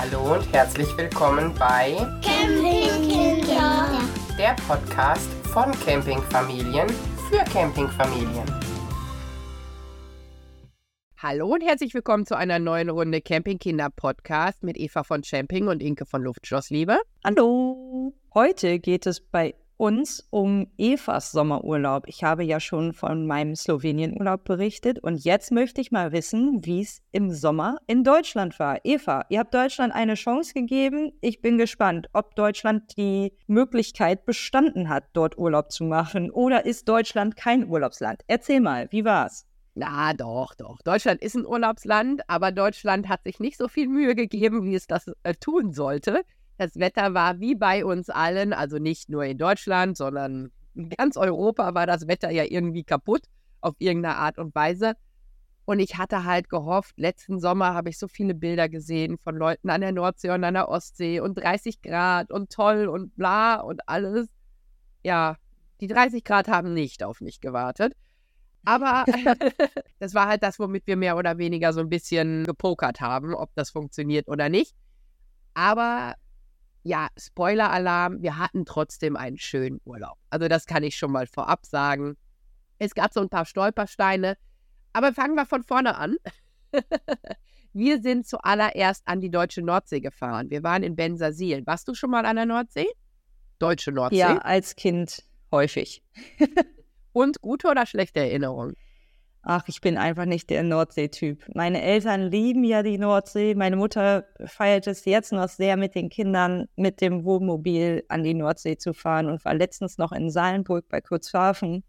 Hallo und herzlich willkommen bei Campingkinder. der Podcast von Campingfamilien für Campingfamilien. Hallo und herzlich willkommen zu einer neuen Runde Campingkinder Podcast mit Eva von Camping und Inke von Luftschlossliebe. Hallo! Heute geht es bei uns um Evas Sommerurlaub. Ich habe ja schon von meinem Slowenienurlaub berichtet und jetzt möchte ich mal wissen, wie es im Sommer in Deutschland war. Eva, ihr habt Deutschland eine Chance gegeben. Ich bin gespannt, ob Deutschland die Möglichkeit bestanden hat, dort Urlaub zu machen oder ist Deutschland kein Urlaubsland? Erzähl mal, wie war's? Na doch, doch. Deutschland ist ein Urlaubsland, aber Deutschland hat sich nicht so viel Mühe gegeben, wie es das äh, tun sollte. Das Wetter war wie bei uns allen, also nicht nur in Deutschland, sondern in ganz Europa war das Wetter ja irgendwie kaputt auf irgendeine Art und Weise. Und ich hatte halt gehofft, letzten Sommer habe ich so viele Bilder gesehen von Leuten an der Nordsee und an der Ostsee und 30 Grad und toll und bla und alles. Ja, die 30 Grad haben nicht auf mich gewartet. Aber das war halt das, womit wir mehr oder weniger so ein bisschen gepokert haben, ob das funktioniert oder nicht. Aber ja, Spoiler-Alarm, wir hatten trotzdem einen schönen Urlaub. Also das kann ich schon mal vorab sagen. Es gab so ein paar Stolpersteine, aber fangen wir von vorne an. wir sind zuallererst an die deutsche Nordsee gefahren. Wir waren in Bensersiel. Warst du schon mal an der Nordsee? Deutsche Nordsee. Ja, als Kind häufig. Und gute oder schlechte Erinnerungen? Ach, ich bin einfach nicht der Nordsee-Typ. Meine Eltern lieben ja die Nordsee. Meine Mutter feiert es jetzt noch sehr mit den Kindern, mit dem Wohnmobil an die Nordsee zu fahren und war letztens noch in Salenburg bei Kurzhafen.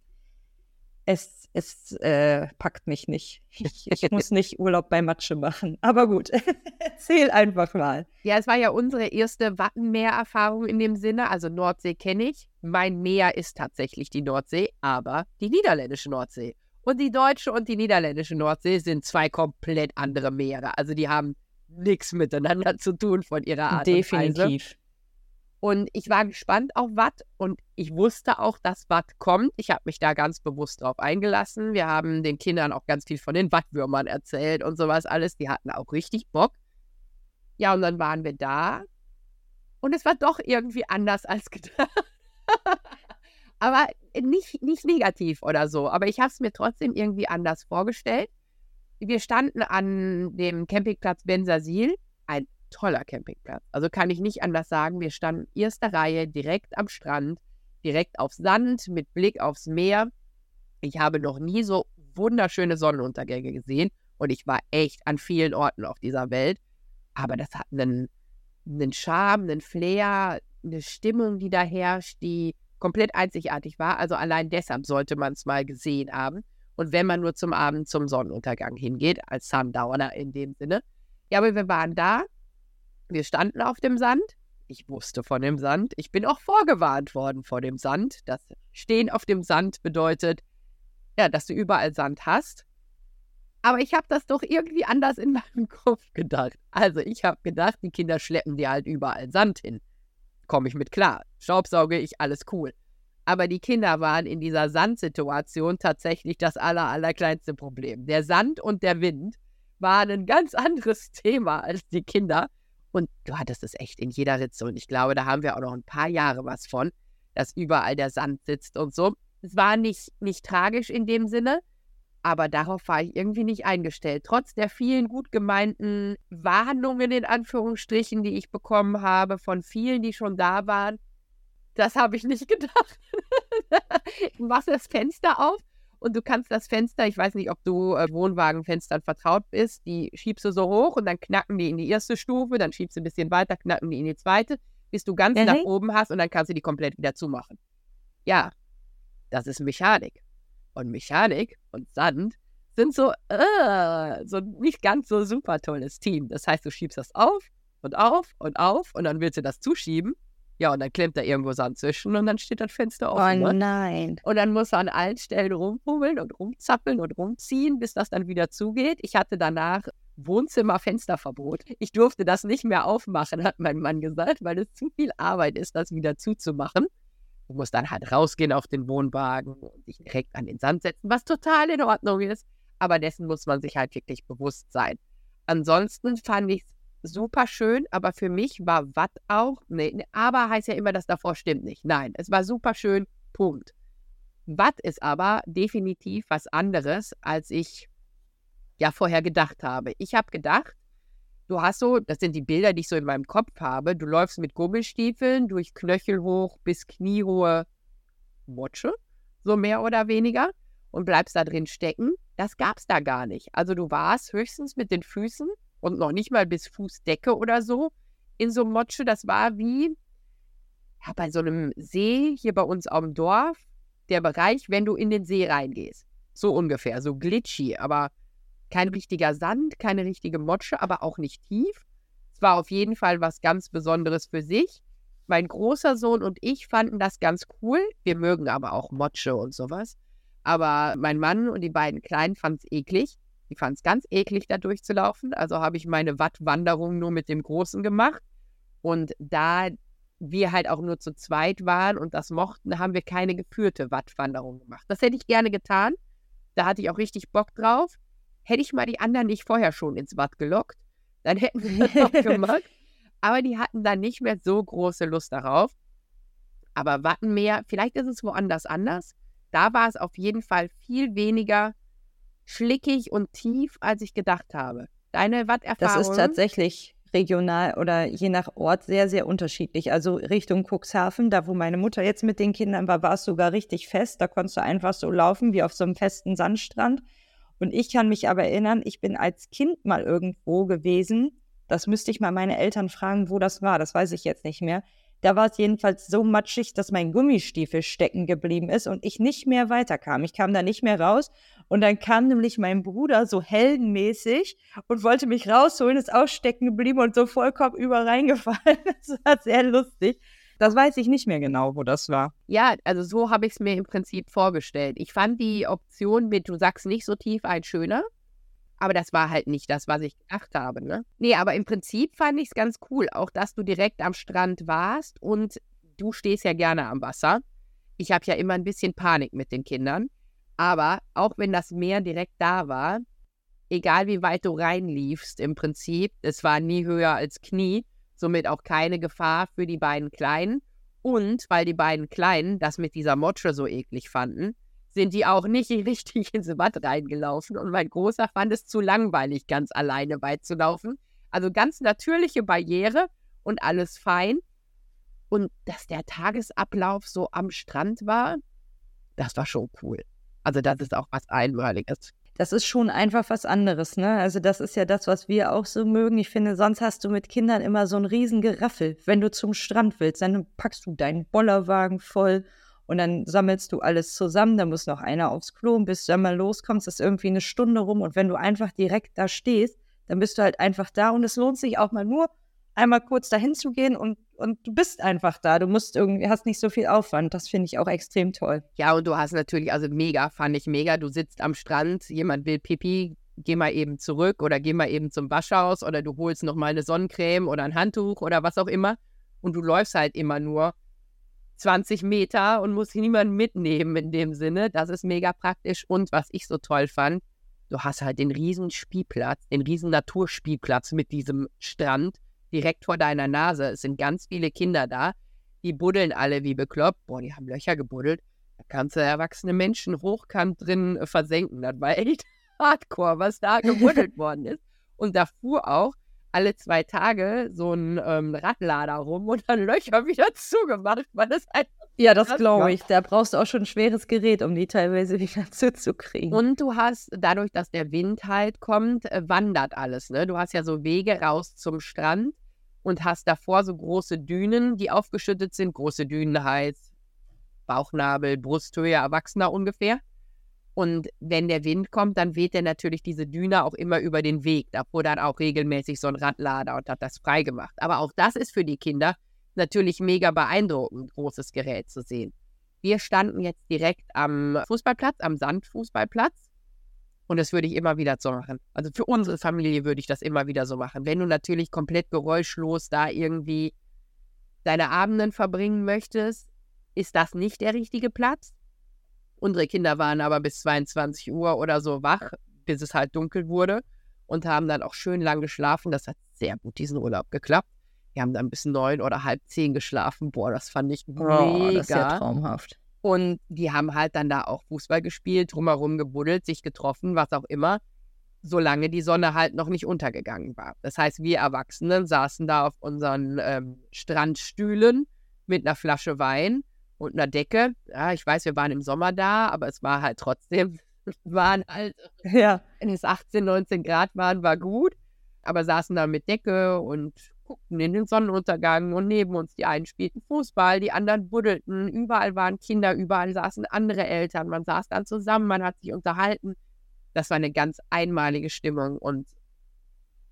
Es, es äh, packt mich nicht. Ich, ich muss nicht Urlaub bei Matsche machen. Aber gut, erzähl einfach mal. Ja, es war ja unsere erste Wattenmeer-Erfahrung in dem Sinne. Also Nordsee kenne ich. Mein Meer ist tatsächlich die Nordsee, aber die niederländische Nordsee. Und die deutsche und die niederländische Nordsee sind zwei komplett andere Meere. Also die haben nichts miteinander zu tun von ihrer Art Definitiv. und Weise. Und ich war gespannt auf Watt und ich wusste auch, dass Watt kommt. Ich habe mich da ganz bewusst drauf eingelassen. Wir haben den Kindern auch ganz viel von den Wattwürmern erzählt und sowas alles. Die hatten auch richtig Bock. Ja, und dann waren wir da und es war doch irgendwie anders als gedacht. Aber nicht, nicht negativ oder so. Aber ich habe es mir trotzdem irgendwie anders vorgestellt. Wir standen an dem Campingplatz Bensersiel. Ein toller Campingplatz. Also kann ich nicht anders sagen. Wir standen erster Reihe direkt am Strand, direkt auf Sand mit Blick aufs Meer. Ich habe noch nie so wunderschöne Sonnenuntergänge gesehen und ich war echt an vielen Orten auf dieser Welt. Aber das hat einen, einen Charme, einen Flair, eine Stimmung, die da herrscht, die komplett einzigartig war. Also allein deshalb sollte man es mal gesehen haben. Und wenn man nur zum Abend zum Sonnenuntergang hingeht, als Sundowner in dem Sinne. Ja, aber wir waren da. Wir standen auf dem Sand. Ich wusste von dem Sand. Ich bin auch vorgewarnt worden vor dem Sand. Das Stehen auf dem Sand bedeutet, ja, dass du überall Sand hast. Aber ich habe das doch irgendwie anders in meinem Kopf gedacht. Also ich habe gedacht, die Kinder schleppen dir halt überall Sand hin komme ich mit klar. Staubsauge ich, alles cool. Aber die Kinder waren in dieser Sandsituation tatsächlich das aller, allerkleinste Problem. Der Sand und der Wind waren ein ganz anderes Thema als die Kinder. Und du hattest es echt in jeder Ritze. Und ich glaube, da haben wir auch noch ein paar Jahre was von, dass überall der Sand sitzt und so. Es war nicht, nicht tragisch in dem Sinne, aber darauf war ich irgendwie nicht eingestellt. Trotz der vielen gut gemeinten Warnungen in Anführungsstrichen, die ich bekommen habe von vielen, die schon da waren, das habe ich nicht gedacht. du machst das Fenster auf und du kannst das Fenster, ich weiß nicht, ob du äh, Wohnwagenfenstern vertraut bist, die schiebst du so hoch und dann knacken die in die erste Stufe, dann schiebst du ein bisschen weiter, knacken die in die zweite, bis du ganz Mhm. nach oben hast und dann kannst du die komplett wieder zumachen. Ja, das ist Mechanik. Und Mechanik und Sand sind so, äh, so nicht ganz so super tolles Team. Das heißt, du schiebst das auf und auf und auf und dann willst du das zuschieben. Ja, und dann klemmt da irgendwo Sand zwischen und dann steht das Fenster Oh offen. ne? nein. Und dann muss er an allen Stellen rumfummeln und rumzappeln und rumziehen, bis das dann wieder zugeht. Ich hatte danach Wohnzimmer-Fensterverbot. Ich durfte das nicht mehr aufmachen, hat mein Mann gesagt, weil es zu viel Arbeit ist, das wieder zuzumachen. Du musst dann halt rausgehen auf den Wohnwagen und dich direkt an den Sand setzen, was total in Ordnung ist. Aber dessen muss man sich halt wirklich bewusst sein. Ansonsten fand ich es super schön, aber für mich war Watt auch, nee, nee, aber heißt ja immer, dass davor stimmt nicht. Nein, es war super schön, Punkt. Watt ist aber definitiv was anderes, als ich ja vorher gedacht habe. Ich habe gedacht, du hast so, das sind die Bilder, die ich so in meinem Kopf habe, du läufst mit Gummistiefeln durch knöchelhoch bis kniehohe Motsche, so mehr oder weniger, und bleibst da drin stecken. Das gab es da gar nicht. Also du warst höchstens mit den Füßen und noch nicht mal bis Fußdecke oder so in so Motsche. Das war wie ja, bei so einem See hier bei uns dem Dorf, der Bereich, wenn du in den See reingehst. So ungefähr, so glitchy, aber kein richtiger Sand, keine richtige Motsche, aber auch nicht tief. Es war auf jeden Fall was ganz Besonderes für sich. Mein großer Sohn und ich fanden das ganz cool. Wir mögen aber auch Motsche und sowas. Aber mein Mann und die beiden Kleinen fanden es eklig. Die fanden es ganz eklig, da durchzulaufen. Also habe ich meine Wattwanderung nur mit dem Großen gemacht. Und da wir halt auch nur zu zweit waren und das mochten, haben wir keine geführte Wattwanderung gemacht. Das hätte ich gerne getan. Da hatte ich auch richtig Bock drauf. Hätte ich mal die anderen nicht vorher schon ins Watt gelockt, dann hätten wir das noch gemacht. Aber die hatten dann nicht mehr so große Lust darauf. Aber Wattenmeer, vielleicht ist es woanders anders. Da war es auf jeden Fall viel weniger schlickig und tief, als ich gedacht habe. Deine Watterfahrung? Das ist tatsächlich regional oder je nach Ort sehr, sehr unterschiedlich. Also Richtung Cuxhaven, da wo meine Mutter jetzt mit den Kindern war, war es sogar richtig fest. Da konntest du einfach so laufen wie auf so einem festen Sandstrand. Und ich kann mich aber erinnern, ich bin als Kind mal irgendwo gewesen. Das müsste ich mal meine Eltern fragen, wo das war. Das weiß ich jetzt nicht mehr. Da war es jedenfalls so matschig, dass mein Gummistiefel stecken geblieben ist und ich nicht mehr weiterkam. Ich kam da nicht mehr raus. Und dann kam nämlich mein Bruder so heldenmäßig und wollte mich rausholen, ist auch stecken geblieben und so vollkommen über reingefallen. Das war sehr lustig. Das weiß ich nicht mehr genau, wo das war. Ja, also so habe ich es mir im Prinzip vorgestellt. Ich fand die Option mit, du sagst nicht so tief ein schöner, aber das war halt nicht das, was ich gedacht habe. Ne? Nee, aber im Prinzip fand ich es ganz cool, auch dass du direkt am Strand warst und du stehst ja gerne am Wasser. Ich habe ja immer ein bisschen Panik mit den Kindern. Aber auch wenn das Meer direkt da war, egal wie weit du reinliefst, im Prinzip, es war nie höher als Knie, somit auch keine Gefahr für die beiden Kleinen. Und weil die beiden Kleinen das mit dieser Motsche so eklig fanden, sind die auch nicht richtig ins Watt reingelaufen. Und mein Großer fand es zu langweilig, ganz alleine weit zu laufen. Also ganz natürliche Barriere und alles fein. Und dass der Tagesablauf so am Strand war, das war schon cool. Also das ist auch was Einmaliges. Das ist schon einfach was anderes, ne? Also das ist ja das, was wir auch so mögen. Ich finde, sonst hast du mit Kindern immer so ein riesen Geraffel. Wenn du zum Strand willst, dann packst du deinen Bollerwagen voll und dann sammelst du alles zusammen, dann muss noch einer aufs Klo und bis du dann mal loskommst, ist irgendwie eine Stunde rum und wenn du einfach direkt da stehst, dann bist du halt einfach da und es lohnt sich auch mal nur einmal kurz dahin zu gehen und, und du bist einfach da. Du musst irgendwie, hast nicht so viel Aufwand. Das finde ich auch extrem toll. Ja, und du hast natürlich, also mega, fand ich mega. Du sitzt am Strand, jemand will Pipi, geh mal eben zurück oder geh mal eben zum Waschhaus oder du holst noch mal eine Sonnencreme oder ein Handtuch oder was auch immer. Und du läufst halt immer nur 20 Meter und muss niemanden mitnehmen in dem Sinne. Das ist mega praktisch. Und was ich so toll fand, du hast halt den riesen Spielplatz, den riesen Naturspielplatz mit diesem Strand direkt vor deiner Nase. Es sind ganz viele Kinder da. Die buddeln alle wie bekloppt. Boah, die haben Löcher gebuddelt. Da kannst du erwachsene Menschen hochkant drin äh, versenken. Das war echt hardcore, was da gebuddelt worden ist. Und da fuhr auch alle zwei Tage so ein ähm, Radlader rum und dann Löcher wieder zugemacht, weil es einfach. Ja, das glaube ich. Da brauchst du auch schon ein schweres Gerät, um die teilweise wieder zuzukriegen. Und du hast, dadurch, dass der Wind halt kommt, äh, wandert alles. Ne? Du hast ja so Wege raus zum Strand und hast davor so große Dünen, die aufgeschüttet sind. Große Dünen heißt Bauchnabel, Brusthöhe, Erwachsener ungefähr. Und wenn der Wind kommt, dann weht er natürlich diese Düne auch immer über den Weg. Da fuhr dann auch regelmäßig so ein Radlader und hat das freigemacht. Aber auch das ist für die Kinder natürlich mega beeindruckend, großes Gerät zu sehen. Wir standen jetzt direkt am Fußballplatz, am Sandfußballplatz. Und das würde ich immer wieder so machen. Also für unsere Familie würde ich das immer wieder so machen. Wenn du natürlich komplett geräuschlos da irgendwie deine Abenden verbringen möchtest, ist das nicht der richtige Platz. Unsere Kinder waren aber bis 22 Uhr oder so wach, bis es halt dunkel wurde und haben dann auch schön lang geschlafen. Das hat sehr gut diesen Urlaub geklappt. Wir haben dann bis neun oder halb zehn geschlafen. Boah, das fand ich mega. Oh, das ist ja traumhaft. Und die haben halt dann da auch Fußball gespielt, drumherum gebuddelt, sich getroffen, was auch immer, solange die Sonne halt noch nicht untergegangen war. Das heißt, wir Erwachsenen saßen da auf unseren ähm, Strandstühlen mit einer Flasche Wein und einer Decke. Ja, ich weiß, wir waren im Sommer da, aber es war halt trotzdem, waren halt, ja. wenn es 18, 19 Grad waren, war gut. Aber saßen da mit Decke und guckten in den Sonnenuntergang und neben uns die einen spielten Fußball, die anderen buddelten, überall waren Kinder, überall saßen andere Eltern, man saß dann zusammen, man hat sich unterhalten. Das war eine ganz einmalige Stimmung und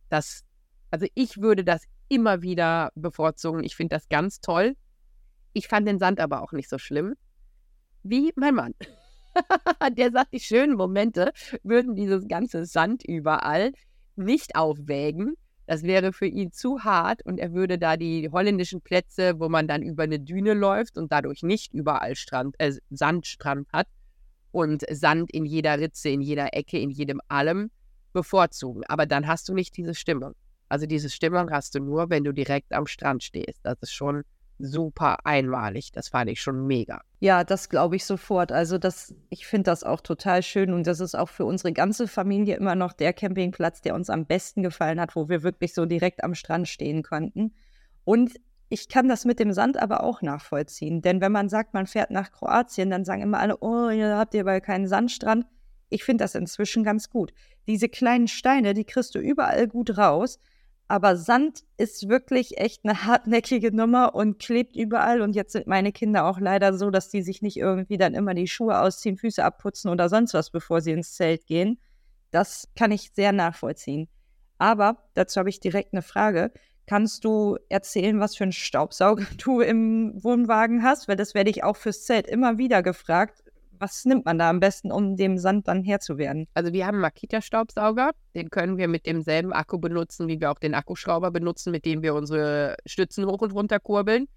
das, also ich würde das immer wieder bevorzugen. Ich finde das ganz toll. Ich fand den Sand aber auch nicht so schlimm wie mein Mann. Der sagt, die schönen Momente würden dieses ganze Sand überall nicht aufwägen das wäre für ihn zu hart und er würde da die holländischen Plätze, wo man dann über eine Düne läuft und dadurch nicht überall Strand, äh, Sandstrand hat und Sand in jeder Ritze, in jeder Ecke, in jedem allem bevorzugen. Aber dann hast du nicht diese Stimmung. Also diese Stimmung hast du nur, wenn du direkt am Strand stehst. Das ist schon super einmalig. Das fand ich schon mega. Ja, das glaube ich sofort. Also das, ich finde das auch total schön und das ist auch für unsere ganze Familie immer noch der Campingplatz, der uns am besten gefallen hat, wo wir wirklich so direkt am Strand stehen konnten. Und ich kann das mit dem Sand aber auch nachvollziehen, denn wenn man sagt, man fährt nach Kroatien, dann sagen immer alle, oh, ihr habt ihr aber keinen Sandstrand. Ich finde das inzwischen ganz gut. Diese kleinen Steine, die kriegst du überall gut raus. Aber Sand ist wirklich echt eine hartnäckige Nummer und klebt überall. Und jetzt sind meine Kinder auch leider so, dass die sich nicht irgendwie dann immer die Schuhe ausziehen, Füße abputzen oder sonst was, bevor sie ins Zelt gehen. Das kann ich sehr nachvollziehen. Aber dazu habe ich direkt eine Frage. Kannst du erzählen, was für einen Staubsauger du im Wohnwagen hast? Weil das werde ich auch fürs Zelt immer wieder gefragt was nimmt man da am besten, um dem Sand dann Herr zu werden? Also wir haben einen Makita-Staubsauger. Den können wir mit demselben Akku benutzen, wie wir auch den Akkuschrauber benutzen, mit dem wir unsere Stützen hoch und runter kurbeln.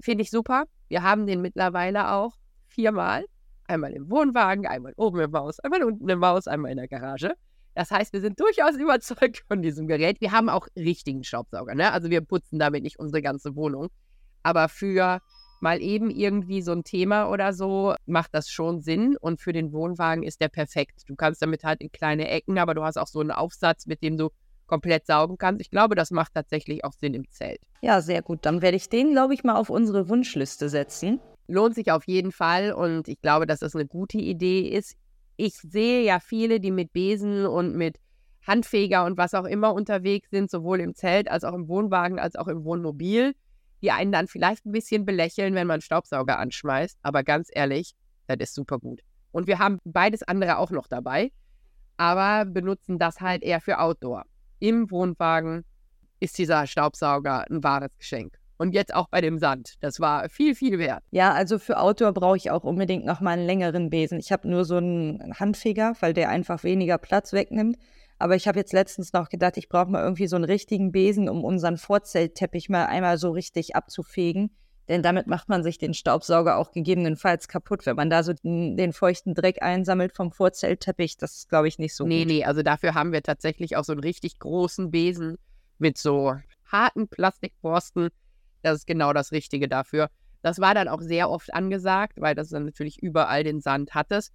Finde ich super. Wir haben den mittlerweile auch viermal. Einmal im Wohnwagen, einmal oben im Haus, einmal unten im Haus, einmal in der Garage. Das heißt, wir sind durchaus überzeugt von diesem Gerät. Wir haben auch richtigen Staubsauger. Ne? Also wir putzen damit nicht unsere ganze Wohnung. Aber für mal eben irgendwie so ein Thema oder so, macht das schon Sinn. Und für den Wohnwagen ist der perfekt. Du kannst damit halt in kleine Ecken, aber du hast auch so einen Aufsatz, mit dem du komplett saugen kannst. Ich glaube, das macht tatsächlich auch Sinn im Zelt. Ja, sehr gut. Dann werde ich den, glaube ich, mal auf unsere Wunschliste setzen. Lohnt sich auf jeden Fall und ich glaube, dass das eine gute Idee ist. Ich sehe ja viele, die mit Besen und mit Handfeger und was auch immer unterwegs sind, sowohl im Zelt als auch im Wohnwagen als auch im Wohnmobil die einen dann vielleicht ein bisschen belächeln, wenn man Staubsauger anschmeißt. Aber ganz ehrlich, das ist super gut. Und wir haben beides andere auch noch dabei, aber benutzen das halt eher für Outdoor. Im Wohnwagen ist dieser Staubsauger ein wahres Geschenk. Und jetzt auch bei dem Sand. Das war viel, viel wert. Ja, also für Outdoor brauche ich auch unbedingt nochmal einen längeren Besen. Ich habe nur so einen Handfeger, weil der einfach weniger Platz wegnimmt. Aber ich habe jetzt letztens noch gedacht, ich brauche mal irgendwie so einen richtigen Besen, um unseren Vorzeltteppich mal einmal so richtig abzufegen. Denn damit macht man sich den Staubsauger auch gegebenenfalls kaputt, wenn man da so den, den feuchten Dreck einsammelt vom Vorzeltteppich. Das ist, glaube ich, nicht so nee, gut. Nee, nee, also dafür haben wir tatsächlich auch so einen richtig großen Besen mit so harten Plastikborsten. Das ist genau das Richtige dafür. Das war dann auch sehr oft angesagt, weil das dann natürlich überall den Sand hattest.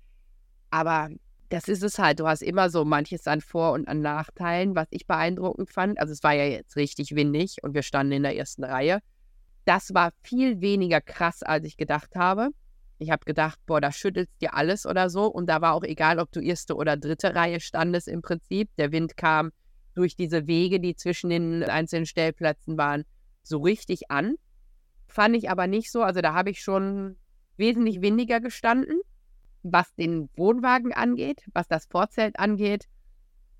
Aber das ist es halt. Du hast immer so manches an Vor- und an Nachteilen, was ich beeindruckend fand. Also es war ja jetzt richtig windig und wir standen in der ersten Reihe. Das war viel weniger krass, als ich gedacht habe. Ich habe gedacht, boah, da schüttelt dir alles oder so. Und da war auch egal, ob du erste oder dritte Reihe standest im Prinzip. Der Wind kam durch diese Wege, die zwischen den einzelnen Stellplätzen waren, so richtig an. Fand ich aber nicht so. Also da habe ich schon wesentlich weniger gestanden was den Wohnwagen angeht, was das Vorzelt angeht,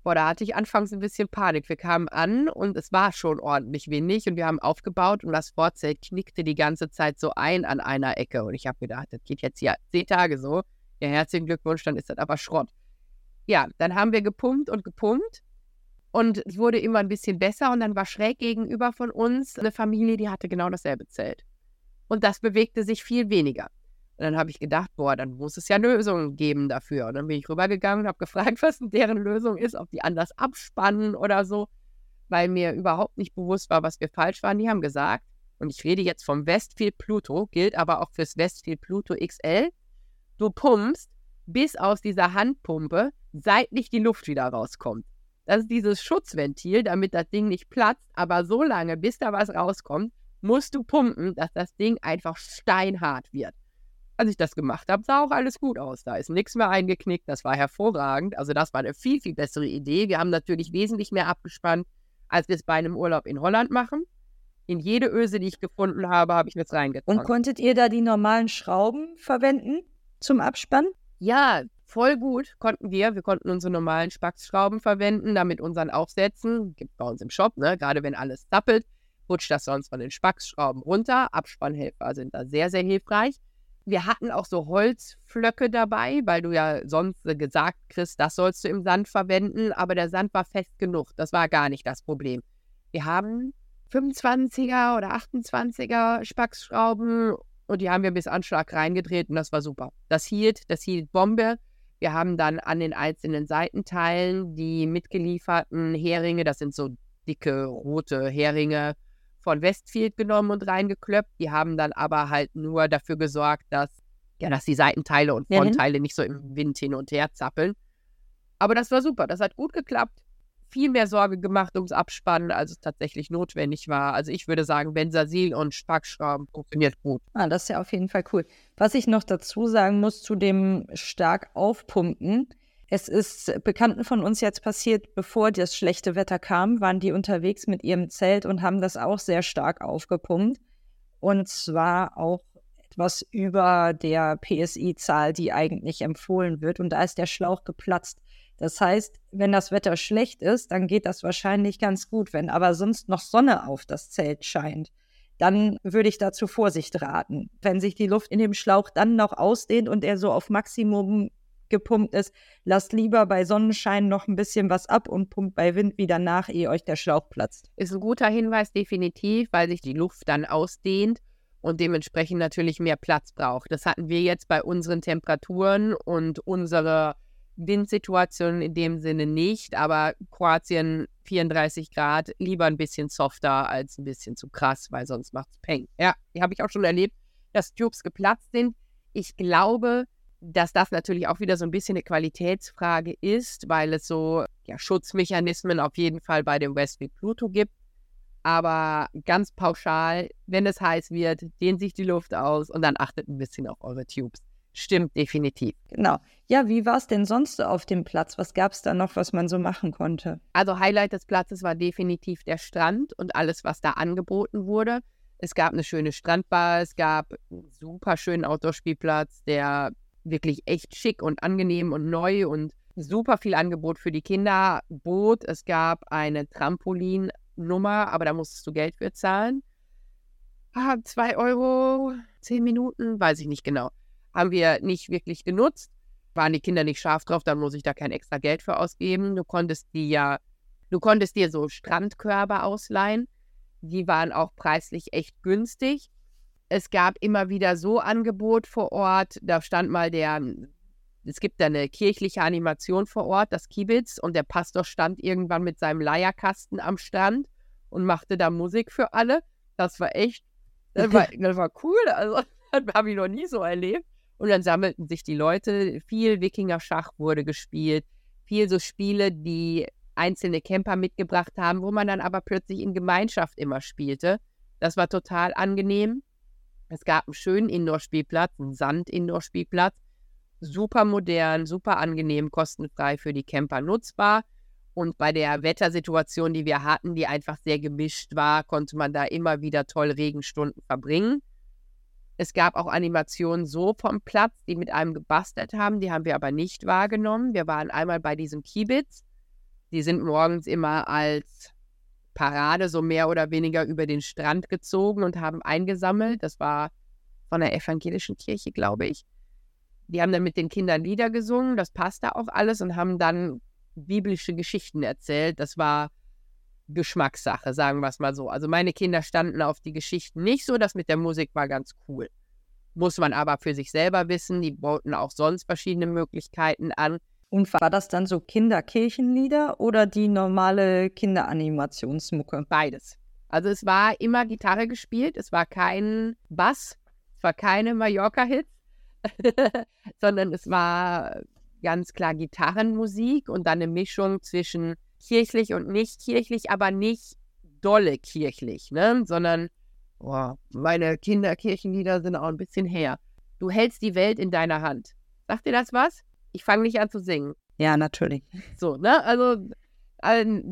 boah, da hatte ich anfangs ein bisschen Panik. Wir kamen an und es war schon ordentlich windig und wir haben aufgebaut und das Vorzelt knickte die ganze Zeit so ein an einer Ecke. Und ich habe gedacht, das geht jetzt hier zehn Tage so. Ja, herzlichen Glückwunsch, dann ist das aber Schrott. Ja, dann haben wir gepumpt und gepumpt und es wurde immer ein bisschen besser und dann war schräg gegenüber von uns eine Familie, die hatte genau dasselbe Zelt. Und das bewegte sich viel weniger. Und dann habe ich gedacht, boah, dann muss es ja Lösungen geben dafür. Und dann bin ich rübergegangen und habe gefragt, was deren Lösung ist, ob die anders abspannen oder so. weil mir überhaupt nicht bewusst war, was wir falsch waren. Die haben gesagt, und ich rede jetzt vom Westfield Pluto, gilt aber auch fürs Westfield Pluto XL, du pumpst, bis aus dieser Handpumpe seitlich die Luft wieder rauskommt. Das ist dieses Schutzventil, damit das Ding nicht platzt, aber so lange, bis da was rauskommt, musst du pumpen, dass das Ding einfach steinhart wird. Als ich das gemacht habe, sah auch alles gut aus. Da ist nichts mehr eingeknickt, das war hervorragend. Also das war eine viel, viel bessere Idee. Wir haben natürlich wesentlich mehr abgespannt, als wir es bei einem Urlaub in Holland machen. In jede Öse, die ich gefunden habe, habe ich mir jetzt reingetan. Und konntet ihr da die normalen Schrauben verwenden zum Abspannen? Ja, voll gut konnten wir. Wir konnten unsere normalen Spacksschrauben verwenden, damit unseren Aufsätzen, gibt bei uns im Shop, ne, gerade wenn alles zappelt, rutscht das sonst von den Spacksschrauben runter. Abspannhelfer sind da sehr, sehr hilfreich. Wir hatten auch so Holzflöcke dabei, weil du ja sonst gesagt kriegst, das sollst du im Sand verwenden, aber der Sand war fest genug. Das war gar nicht das Problem. Wir haben 25er oder 28er Spacksschrauben und die haben wir bis Anschlag reingedreht und das war super. Das hielt, das hielt Bombe. Wir haben dann an den einzelnen Seitenteilen die mitgelieferten Heringe, das sind so dicke rote Heringe, von Westfield genommen und reingeklöppt. Die haben dann aber halt nur dafür gesorgt, dass, ja, dass die Seitenteile und Frontteile nicht so im Wind hin und her zappeln. Aber das war super, das hat gut geklappt. Viel mehr Sorge gemacht ums Abspannen, als es tatsächlich notwendig war. Also ich würde sagen, Bensasil und Spackschrauben funktioniert gut. Ah, das ist ja auf jeden Fall cool. Was ich noch dazu sagen muss zu dem stark aufpumpen, es ist Bekannten von uns jetzt passiert, bevor das schlechte Wetter kam, waren die unterwegs mit ihrem Zelt und haben das auch sehr stark aufgepumpt. Und zwar auch etwas über der PSI-Zahl, die eigentlich empfohlen wird. Und da ist der Schlauch geplatzt. Das heißt, wenn das Wetter schlecht ist, dann geht das wahrscheinlich ganz gut. Wenn aber sonst noch Sonne auf das Zelt scheint, dann würde ich dazu Vorsicht raten. Wenn sich die Luft in dem Schlauch dann noch ausdehnt und er so auf Maximum gepumpt ist, lasst lieber bei Sonnenschein noch ein bisschen was ab und pumpt bei Wind wieder nach, ehe euch der Schlauch platzt. Ist ein guter Hinweis, definitiv, weil sich die Luft dann ausdehnt und dementsprechend natürlich mehr Platz braucht. Das hatten wir jetzt bei unseren Temperaturen und unserer Windsituation in dem Sinne nicht, aber Kroatien 34 Grad, lieber ein bisschen softer als ein bisschen zu krass, weil sonst macht es Peng. Ja, habe ich auch schon erlebt, dass Tubes geplatzt sind. Ich glaube, dass das natürlich auch wieder so ein bisschen eine Qualitätsfrage ist, weil es so ja, Schutzmechanismen auf jeden Fall bei dem Westfield Pluto gibt. Aber ganz pauschal, wenn es heiß wird, dehnt sich die Luft aus und dann achtet ein bisschen auf eure Tubes. Stimmt definitiv. Genau. Ja, wie war es denn sonst auf dem Platz? Was gab es da noch, was man so machen konnte? Also Highlight des Platzes war definitiv der Strand und alles, was da angeboten wurde. Es gab eine schöne Strandbar, es gab einen super schönen Outdoor-Spielplatz, der wirklich echt schick und angenehm und neu und super viel Angebot für die Kinder. Boot, es gab eine Trampolinnummer, aber da musstest du Geld für zahlen. Ah, zwei Euro, zehn Minuten, weiß ich nicht genau. Haben wir nicht wirklich genutzt. Waren die Kinder nicht scharf drauf, dann muss ich da kein extra Geld für ausgeben. Du konntest die ja, du konntest dir so Strandkörbe ausleihen. Die waren auch preislich echt günstig. Es gab immer wieder so Angebot vor Ort. Da stand mal der, es gibt da eine kirchliche Animation vor Ort, das Kibitz, und der Pastor stand irgendwann mit seinem Leierkasten am Strand und machte da Musik für alle. Das war echt, das war, das war cool. Also, das habe ich noch nie so erlebt. Und dann sammelten sich die Leute. Viel Wikinger-Schach wurde gespielt. Viel so Spiele, die einzelne Camper mitgebracht haben, wo man dann aber plötzlich in Gemeinschaft immer spielte. Das war total angenehm. Es gab einen schönen Indoor-Spielplatz, einen Sand-Indoor-Spielplatz. Super modern, super angenehm, kostenfrei für die Camper nutzbar. Und bei der Wettersituation, die wir hatten, die einfach sehr gemischt war, konnte man da immer wieder toll Regenstunden verbringen. Es gab auch Animationen so vom Platz, die mit einem gebastelt haben, die haben wir aber nicht wahrgenommen. Wir waren einmal bei diesem Kiebitz. Die sind morgens immer als Parade so mehr oder weniger über den Strand gezogen und haben eingesammelt. Das war von der evangelischen Kirche, glaube ich. Die haben dann mit den Kindern Lieder gesungen, das passte auch alles und haben dann biblische Geschichten erzählt. Das war Geschmackssache, sagen wir es mal so. Also meine Kinder standen auf die Geschichten nicht so, das mit der Musik war ganz cool. Muss man aber für sich selber wissen. Die bauten auch sonst verschiedene Möglichkeiten an. Und war das dann so Kinderkirchenlieder oder die normale Kinderanimationsmucke? Beides. Also es war immer Gitarre gespielt, es war kein Bass, es war keine Mallorca-Hits, sondern es war ganz klar Gitarrenmusik und dann eine Mischung zwischen kirchlich und nicht kirchlich, aber nicht dolle kirchlich, ne? sondern oh, meine Kinderkirchenlieder sind auch ein bisschen her. Du hältst die Welt in deiner Hand. Sagt dir das was? Ich fange nicht an zu singen. Ja, natürlich. So, ne? Also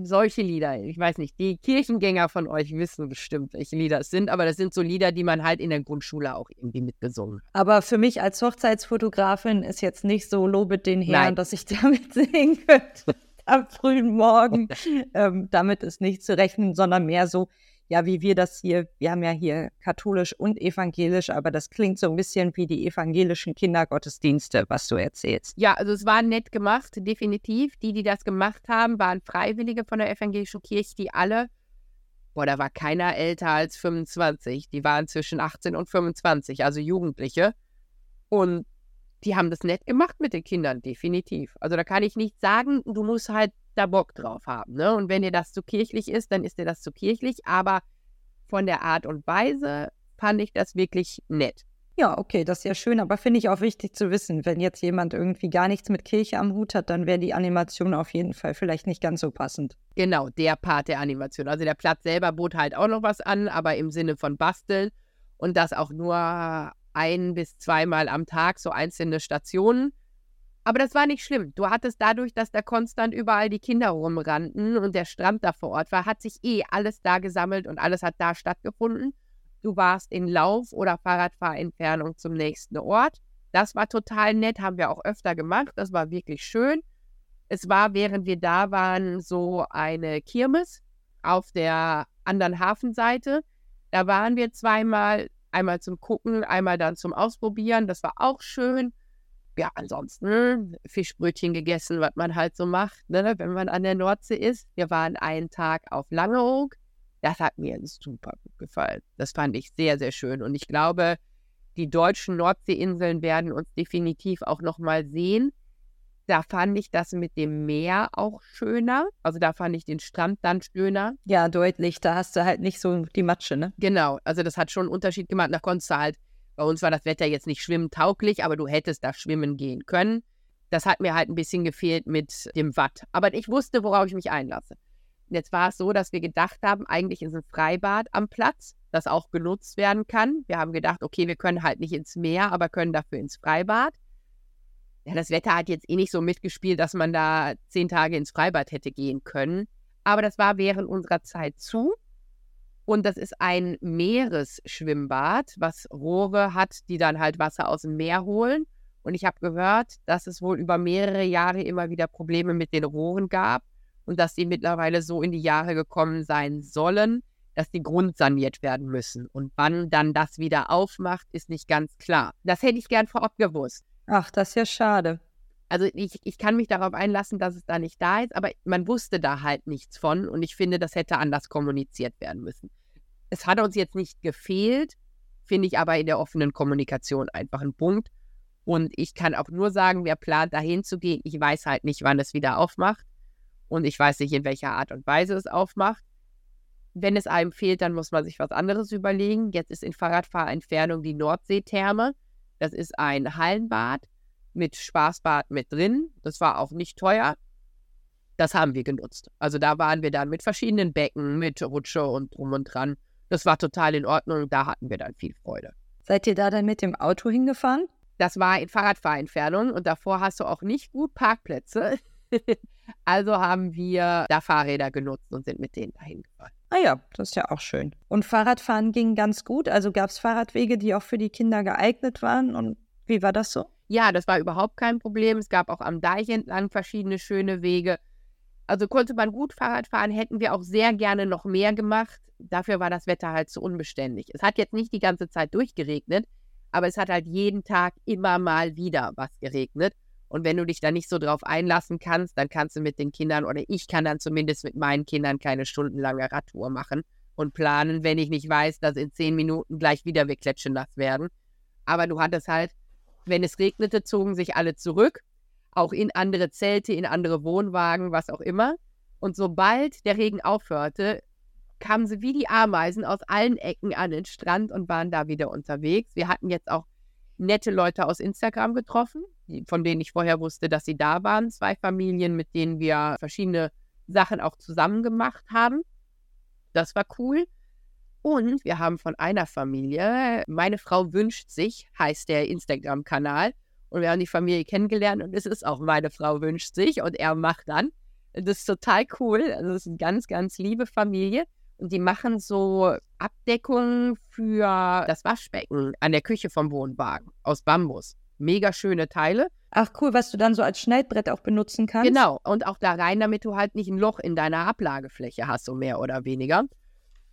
solche Lieder. Ich weiß nicht, die Kirchengänger von euch wissen bestimmt, welche Lieder es sind, aber das sind so Lieder, die man halt in der Grundschule auch irgendwie mitgesungen hat. Aber für mich als Hochzeitsfotografin ist jetzt nicht so lobet den Herrn, Nein. dass ich damit singen könnte am frühen Morgen. ähm, damit ist nicht zu rechnen, sondern mehr so, ja, wie wir das hier, wir haben ja hier katholisch und evangelisch, aber das klingt so ein bisschen wie die evangelischen Kindergottesdienste, was du erzählst. Ja, also es war nett gemacht, definitiv. Die, die das gemacht haben, waren Freiwillige von der evangelischen Kirche, die alle, boah, da war keiner älter als 25, die waren zwischen 18 und 25, also Jugendliche. Und die haben das nett gemacht mit den Kindern, definitiv. Also da kann ich nicht sagen, du musst halt da Bock drauf haben. Ne? Und wenn dir das zu kirchlich ist, dann ist dir das zu kirchlich. Aber von der Art und Weise fand ich das wirklich nett. Ja, okay, das ist ja schön, aber finde ich auch wichtig zu wissen, wenn jetzt jemand irgendwie gar nichts mit Kirche am Hut hat, dann wäre die Animation auf jeden Fall vielleicht nicht ganz so passend. Genau, der Part der Animation. Also der Platz selber bot halt auch noch was an, aber im Sinne von Basteln und das auch nur ein bis zweimal am Tag, so einzelne Stationen. Aber das war nicht schlimm. Du hattest dadurch, dass da konstant überall die Kinder rumrannten und der Strand da vor Ort war, hat sich eh alles da gesammelt und alles hat da stattgefunden. Du warst in Lauf- oder Fahrradfahrentfernung zum nächsten Ort. Das war total nett, haben wir auch öfter gemacht. Das war wirklich schön. Es war, während wir da waren, so eine Kirmes auf der anderen Hafenseite. Da waren wir zweimal, einmal zum Gucken, einmal dann zum Ausprobieren. Das war auch schön ja, ansonsten Fischbrötchen gegessen, was man halt so macht, ne, wenn man an der Nordsee ist. Wir waren einen Tag auf Langeoog. Das hat mir super gut gefallen. Das fand ich sehr, sehr schön. Und ich glaube, die deutschen Nordseeinseln werden uns definitiv auch nochmal sehen. Da fand ich das mit dem Meer auch schöner. Also da fand ich den Strand dann schöner. Ja, deutlich. Da hast du halt nicht so die Matsche, ne? Genau. Also das hat schon einen Unterschied gemacht. Da konntest du halt bei uns war das Wetter jetzt nicht schwimmtauglich, aber du hättest da schwimmen gehen können. Das hat mir halt ein bisschen gefehlt mit dem Watt. Aber ich wusste, worauf ich mich einlasse. Jetzt war es so, dass wir gedacht haben, eigentlich ist ein Freibad am Platz, das auch genutzt werden kann. Wir haben gedacht, okay, wir können halt nicht ins Meer, aber können dafür ins Freibad. Ja, das Wetter hat jetzt eh nicht so mitgespielt, dass man da zehn Tage ins Freibad hätte gehen können. Aber das war während unserer Zeit zu. Und das ist ein Meeresschwimmbad, was Rohre hat, die dann halt Wasser aus dem Meer holen. Und ich habe gehört, dass es wohl über mehrere Jahre immer wieder Probleme mit den Rohren gab und dass sie mittlerweile so in die Jahre gekommen sein sollen, dass die grundsaniert werden müssen. Und wann dann das wieder aufmacht, ist nicht ganz klar. Das hätte ich gern vorab gewusst. Ach, das ist ja schade. Also ich, ich kann mich darauf einlassen, dass es da nicht da ist, aber man wusste da halt nichts von und ich finde, das hätte anders kommuniziert werden müssen. Es hat uns jetzt nicht gefehlt, finde ich aber in der offenen Kommunikation einfach ein Punkt. Und ich kann auch nur sagen, wer plant, dahin zu gehen, ich weiß halt nicht, wann es wieder aufmacht. Und ich weiß nicht, in welcher Art und Weise es aufmacht. Wenn es einem fehlt, dann muss man sich was anderes überlegen. Jetzt ist in Fahrradfahrentfernung die Nordseetherme. Das ist ein Hallenbad mit Spaßbad mit drin. Das war auch nicht teuer. Das haben wir genutzt. Also da waren wir dann mit verschiedenen Becken, mit Rutsche und drum und dran. Das war total in Ordnung. Da hatten wir dann viel Freude. Seid ihr da dann mit dem Auto hingefahren? Das war in Fahrradfahrentfernung und davor hast du auch nicht gut Parkplätze. also haben wir da Fahrräder genutzt und sind mit denen dahin gefahren. Ah ja, das ist ja auch schön. Und Fahrradfahren ging ganz gut. Also gab es Fahrradwege, die auch für die Kinder geeignet waren. Und wie war das so? Ja, das war überhaupt kein Problem. Es gab auch am Deich entlang verschiedene schöne Wege. Also konnte man gut Fahrrad fahren, hätten wir auch sehr gerne noch mehr gemacht. Dafür war das Wetter halt zu unbeständig. Es hat jetzt nicht die ganze Zeit durchgeregnet, aber es hat halt jeden Tag immer mal wieder was geregnet. Und wenn du dich da nicht so drauf einlassen kannst, dann kannst du mit den Kindern oder ich kann dann zumindest mit meinen Kindern keine stundenlange Radtour machen und planen, wenn ich nicht weiß, dass in zehn Minuten gleich wieder wir klatschen nass werden. Aber du hattest halt wenn es regnete, zogen sich alle zurück. auch in andere Zelte, in andere Wohnwagen, was auch immer. Und sobald der Regen aufhörte, kamen sie wie die Ameisen aus allen Ecken an den Strand und waren da wieder unterwegs. Wir hatten jetzt auch nette Leute aus Instagram getroffen, von denen ich vorher wusste, dass sie da waren. Zwei Familien, mit denen wir verschiedene Sachen auch zusammen gemacht haben. Das war cool. Und wir haben von einer Familie, meine Frau wünscht sich, heißt der Instagram-Kanal. Und wir haben die Familie kennengelernt und es ist auch meine Frau wünscht sich und er macht dann. Das ist total cool. Also es ist eine ganz, ganz liebe Familie. Und die machen so Abdeckungen für das Waschbecken an der Küche vom Wohnwagen aus Bambus. Mega schöne Teile. Ach cool, was du dann so als Schneidbrett auch benutzen kannst. Genau, und auch da rein, damit du halt nicht ein Loch in deiner Ablagefläche hast, so mehr oder weniger.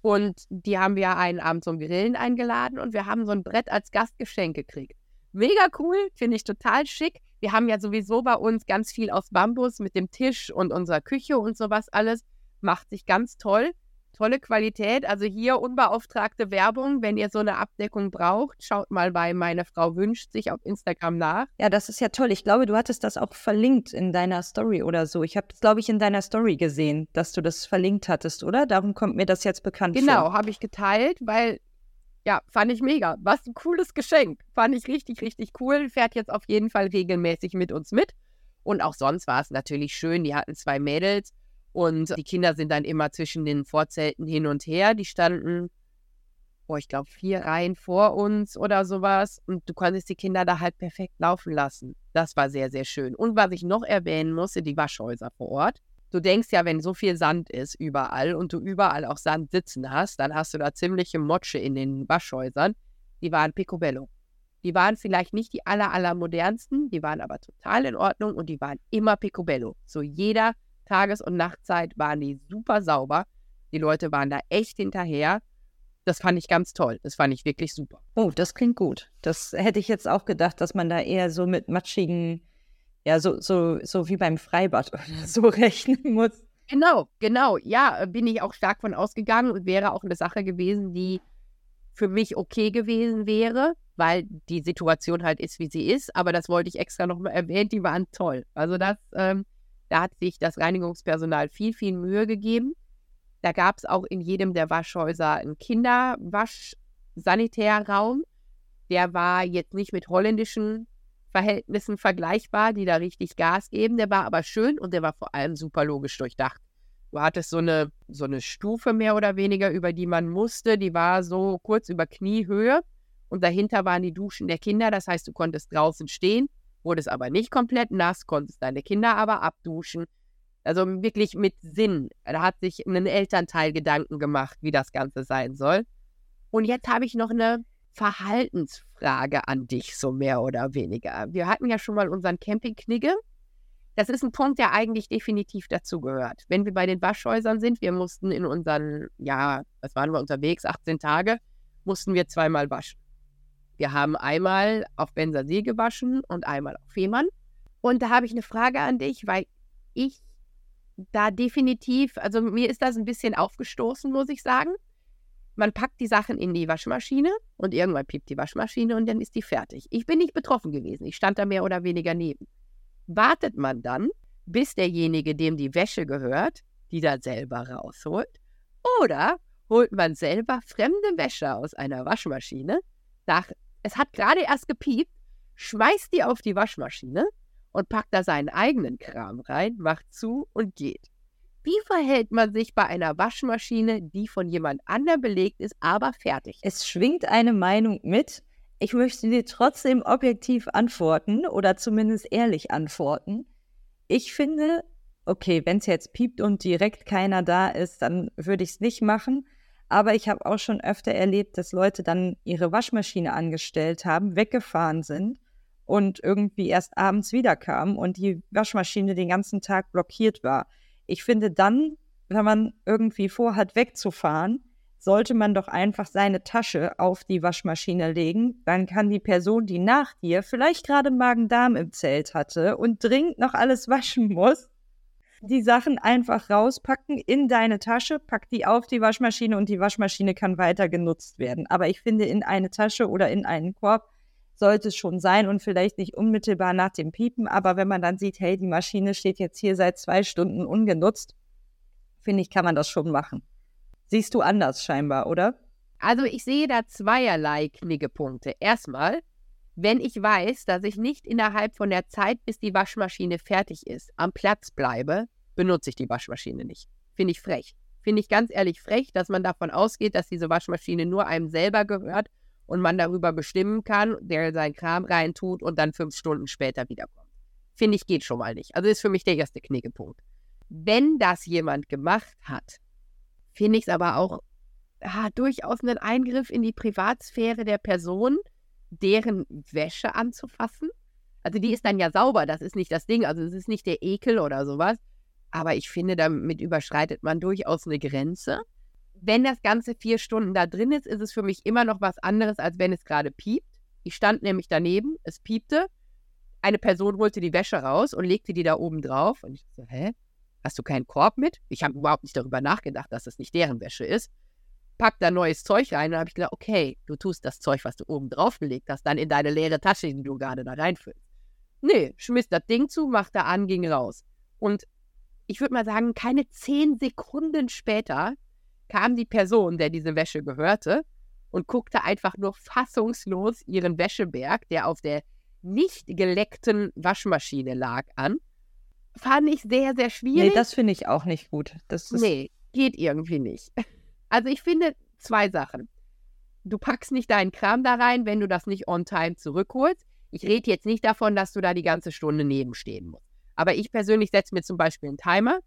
Und die haben wir einen Abend zum Grillen eingeladen und wir haben so ein Brett als Gastgeschenk gekriegt. Mega cool, finde ich total schick. Wir haben ja sowieso bei uns ganz viel aus Bambus mit dem Tisch und unserer Küche und sowas alles. Macht sich ganz toll tolle Qualität. Also hier unbeauftragte Werbung. Wenn ihr so eine Abdeckung braucht, schaut mal bei Meine Frau wünscht sich auf Instagram nach. Ja, das ist ja toll. Ich glaube, du hattest das auch verlinkt in deiner Story oder so. Ich habe das, glaube ich, in deiner Story gesehen, dass du das verlinkt hattest, oder? Darum kommt mir das jetzt bekannt genau, vor. Genau, habe ich geteilt, weil ja, fand ich mega. Was ein cooles Geschenk. Fand ich richtig, richtig cool. Fährt jetzt auf jeden Fall regelmäßig mit uns mit. Und auch sonst war es natürlich schön. Die hatten zwei Mädels und die Kinder sind dann immer zwischen den Vorzelten hin und her. Die standen, oh, ich glaube, vier Reihen vor uns oder sowas. Und du konntest die Kinder da halt perfekt laufen lassen. Das war sehr, sehr schön. Und was ich noch erwähnen musste, die Waschhäuser vor Ort. Du denkst ja, wenn so viel Sand ist überall und du überall auch Sand sitzen hast, dann hast du da ziemliche Motsche in den Waschhäusern. Die waren picobello. Die waren vielleicht nicht die aller, aller modernsten, die waren aber total in Ordnung und die waren immer picobello. So jeder Tages- und Nachtzeit waren die super sauber. Die Leute waren da echt hinterher. Das fand ich ganz toll. Das fand ich wirklich super. Oh, das klingt gut. Das hätte ich jetzt auch gedacht, dass man da eher so mit matschigen, ja, so, so, so wie beim Freibad oder so rechnen muss. Genau, genau. Ja, bin ich auch stark von ausgegangen und wäre auch eine Sache gewesen, die für mich okay gewesen wäre, weil die Situation halt ist, wie sie ist. Aber das wollte ich extra nochmal erwähnen. Die waren toll. Also das ähm, da hat sich das Reinigungspersonal viel, viel Mühe gegeben. Da gab es auch in jedem der Waschhäuser einen Kinderwaschsanitärraum. Der war jetzt nicht mit holländischen Verhältnissen vergleichbar, die da richtig Gas geben. Der war aber schön und der war vor allem super logisch durchdacht. Du hattest so eine, so eine Stufe mehr oder weniger, über die man musste. Die war so kurz über Kniehöhe und dahinter waren die Duschen der Kinder. Das heißt, du konntest draußen stehen wurde es aber nicht komplett nass, konntest deine Kinder aber abduschen. Also wirklich mit Sinn. Da hat sich ein Elternteil Gedanken gemacht, wie das Ganze sein soll. Und jetzt habe ich noch eine Verhaltensfrage an dich, so mehr oder weniger. Wir hatten ja schon mal unseren Campingknigge. Das ist ein Punkt, der eigentlich definitiv dazugehört. Wenn wir bei den Waschhäusern sind, wir mussten in unseren, ja, was waren wir unterwegs, 18 Tage, mussten wir zweimal waschen. Wir haben einmal auf Benzersee gewaschen und einmal auf Fehmarn. Und da habe ich eine Frage an dich, weil ich da definitiv, also mir ist das ein bisschen aufgestoßen, muss ich sagen. Man packt die Sachen in die Waschmaschine und irgendwann piept die Waschmaschine und dann ist die fertig. Ich bin nicht betroffen gewesen. Ich stand da mehr oder weniger neben. Wartet man dann, bis derjenige, dem die Wäsche gehört, die da selber rausholt? Oder holt man selber fremde Wäsche aus einer Waschmaschine, nach, es hat gerade erst gepiept, schmeißt die auf die Waschmaschine und packt da seinen eigenen Kram rein, macht zu und geht. Wie verhält man sich bei einer Waschmaschine, die von jemand anderem belegt ist, aber fertig? Es schwingt eine Meinung mit. Ich möchte dir trotzdem objektiv antworten oder zumindest ehrlich antworten. Ich finde, okay, wenn es jetzt piept und direkt keiner da ist, dann würde ich es nicht machen. Aber ich habe auch schon öfter erlebt, dass Leute dann ihre Waschmaschine angestellt haben, weggefahren sind und irgendwie erst abends wiederkamen und die Waschmaschine den ganzen Tag blockiert war. Ich finde dann, wenn man irgendwie vorhat, wegzufahren, sollte man doch einfach seine Tasche auf die Waschmaschine legen. Dann kann die Person, die nach dir vielleicht gerade Magen-Darm im Zelt hatte und dringend noch alles waschen muss, die Sachen einfach rauspacken in deine Tasche, pack die auf die Waschmaschine und die Waschmaschine kann weiter genutzt werden. Aber ich finde, in eine Tasche oder in einen Korb sollte es schon sein und vielleicht nicht unmittelbar nach dem Piepen. Aber wenn man dann sieht, hey, die Maschine steht jetzt hier seit zwei Stunden ungenutzt, finde ich, kann man das schon machen. Siehst du anders scheinbar, oder? Also ich sehe da zweierlei Kniggepunkte. Erstmal, wenn ich weiß, dass ich nicht innerhalb von der Zeit, bis die Waschmaschine fertig ist, am Platz bleibe, benutze ich die Waschmaschine nicht. Finde ich frech. Finde ich ganz ehrlich frech, dass man davon ausgeht, dass diese Waschmaschine nur einem selber gehört und man darüber bestimmen kann, der seinen Kram reintut und dann fünf Stunden später wiederkommt. Finde ich, geht schon mal nicht. Also ist für mich der erste Knickepunkt. Wenn das jemand gemacht hat, finde ich es aber auch ah, durchaus einen Eingriff in die Privatsphäre der Person, deren Wäsche anzufassen. Also die ist dann ja sauber, das ist nicht das Ding, also es ist nicht der Ekel oder sowas. Aber ich finde, damit überschreitet man durchaus eine Grenze wenn das Ganze vier Stunden da drin ist, ist es für mich immer noch was anderes, als wenn es gerade piept. Ich stand nämlich daneben, es piepte. Eine Person holte die Wäsche raus und legte die da oben drauf. Und ich so, hä? Hast du keinen Korb mit? Ich habe überhaupt nicht darüber nachgedacht, dass es nicht deren Wäsche ist. Pack da neues Zeug rein und habe ich gedacht, okay, du tust das Zeug, was du oben drauf gelegt hast, dann in deine leere Tasche, die du gerade da reinfüllst. Nee, schmiss das Ding zu, machte an, ging raus. Und ich würde mal sagen, keine zehn Sekunden später kam die Person, der diese Wäsche gehörte, und guckte einfach nur fassungslos ihren Wäscheberg, der auf der nicht geleckten Waschmaschine lag, an. Fand ich sehr, sehr schwierig. Nee, das finde ich auch nicht gut. Das ist nee, geht irgendwie nicht. Also ich finde zwei Sachen. Du packst nicht deinen Kram da rein, wenn du das nicht on time zurückholst. Ich rede jetzt nicht davon, dass du da die ganze Stunde nebenstehen musst. Aber ich persönlich setze mir zum Beispiel einen Timer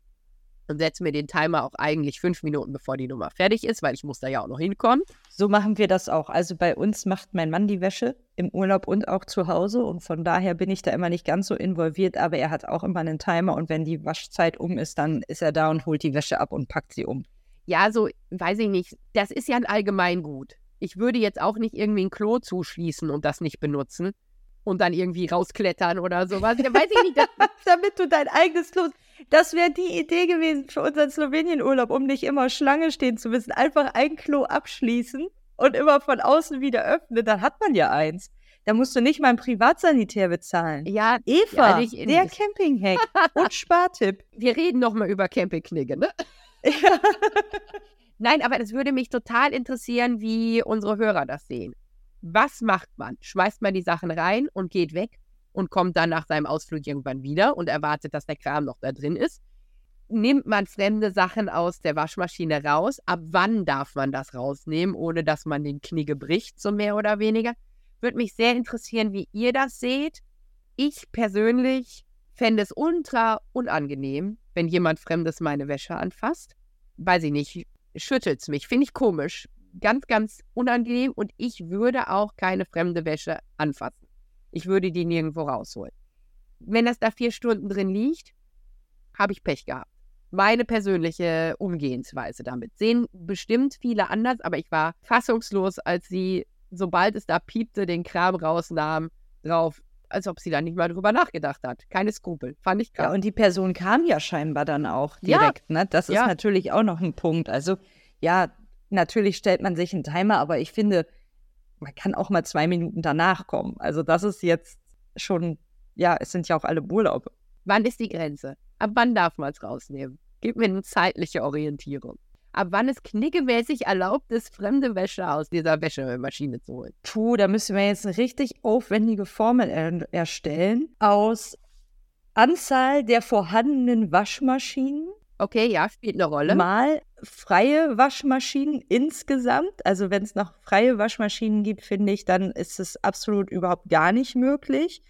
und setze mir den Timer auch eigentlich fünf Minuten, bevor die Nummer fertig ist, weil ich muss da ja auch noch hinkommen. So machen wir das auch. Also bei uns macht mein Mann die Wäsche im Urlaub und auch zu Hause und von daher bin ich da immer nicht ganz so involviert, aber er hat auch immer einen Timer und wenn die Waschzeit um ist, dann ist er da und holt die Wäsche ab und packt sie um. Ja, so weiß ich nicht. Das ist ja ein Allgemeingut. Ich würde jetzt auch nicht irgendwie ein Klo zuschließen und das nicht benutzen und dann irgendwie rausklettern oder sowas. Ja, weiß ich nicht, damit du dein eigenes Klo. Das wäre die Idee gewesen für unseren Slowenien-Urlaub, um nicht immer Schlange stehen zu müssen. Einfach ein Klo abschließen und immer von außen wieder öffnen. Dann hat man ja eins. Da musst du nicht mal ein Privatsanitär bezahlen. Ja, Eva, ja, der Campinghack und Spartipp. Wir reden nochmal über Campingknigge, ne? Nein, aber es würde mich total interessieren, wie unsere Hörer das sehen. Was macht man? Schmeißt man die Sachen rein und geht weg? und kommt dann nach seinem Ausflug irgendwann wieder und erwartet, dass der Kram noch da drin ist. Nimmt man fremde Sachen aus der Waschmaschine raus? Ab wann darf man das rausnehmen, ohne dass man den Knigge bricht, so mehr oder weniger? Würde mich sehr interessieren, wie ihr das seht. Ich persönlich fände es ultra unangenehm, wenn jemand Fremdes meine Wäsche anfasst. Weiß ich nicht, schüttelt es mich. Finde ich komisch. Ganz, ganz unangenehm und ich würde auch keine fremde Wäsche anfassen. Ich würde die nirgendwo rausholen. Wenn das da vier Stunden drin liegt, habe ich Pech gehabt. Meine persönliche Umgehensweise damit. Sehen bestimmt viele anders, aber ich war fassungslos, als sie, sobald es da piepte, den Kram rausnahm, drauf, als ob sie da nicht mal drüber nachgedacht hat. Keine Skrupel. Fand ich krass. Ja, und die Person kam ja scheinbar dann auch direkt. Ja. Ne? Das ist ja. natürlich auch noch ein Punkt. Also, ja, natürlich stellt man sich einen Timer, aber ich finde, man kann auch mal zwei Minuten danach kommen. Also das ist jetzt schon, ja, es sind ja auch alle Urlaube. Wann ist die Grenze? Ab wann darf man es rausnehmen? Gib mir eine zeitliche Orientierung. Ab wann es knickemäßig erlaubt ist, fremde Wäsche aus dieser Wäschemaschine zu holen? Puh, da müssen wir jetzt eine richtig aufwendige Formel er erstellen aus Anzahl der vorhandenen Waschmaschinen Okay, ja, spielt eine Rolle. Mal freie Waschmaschinen insgesamt. Also wenn es noch freie Waschmaschinen gibt, finde ich, dann ist es absolut überhaupt gar nicht möglich.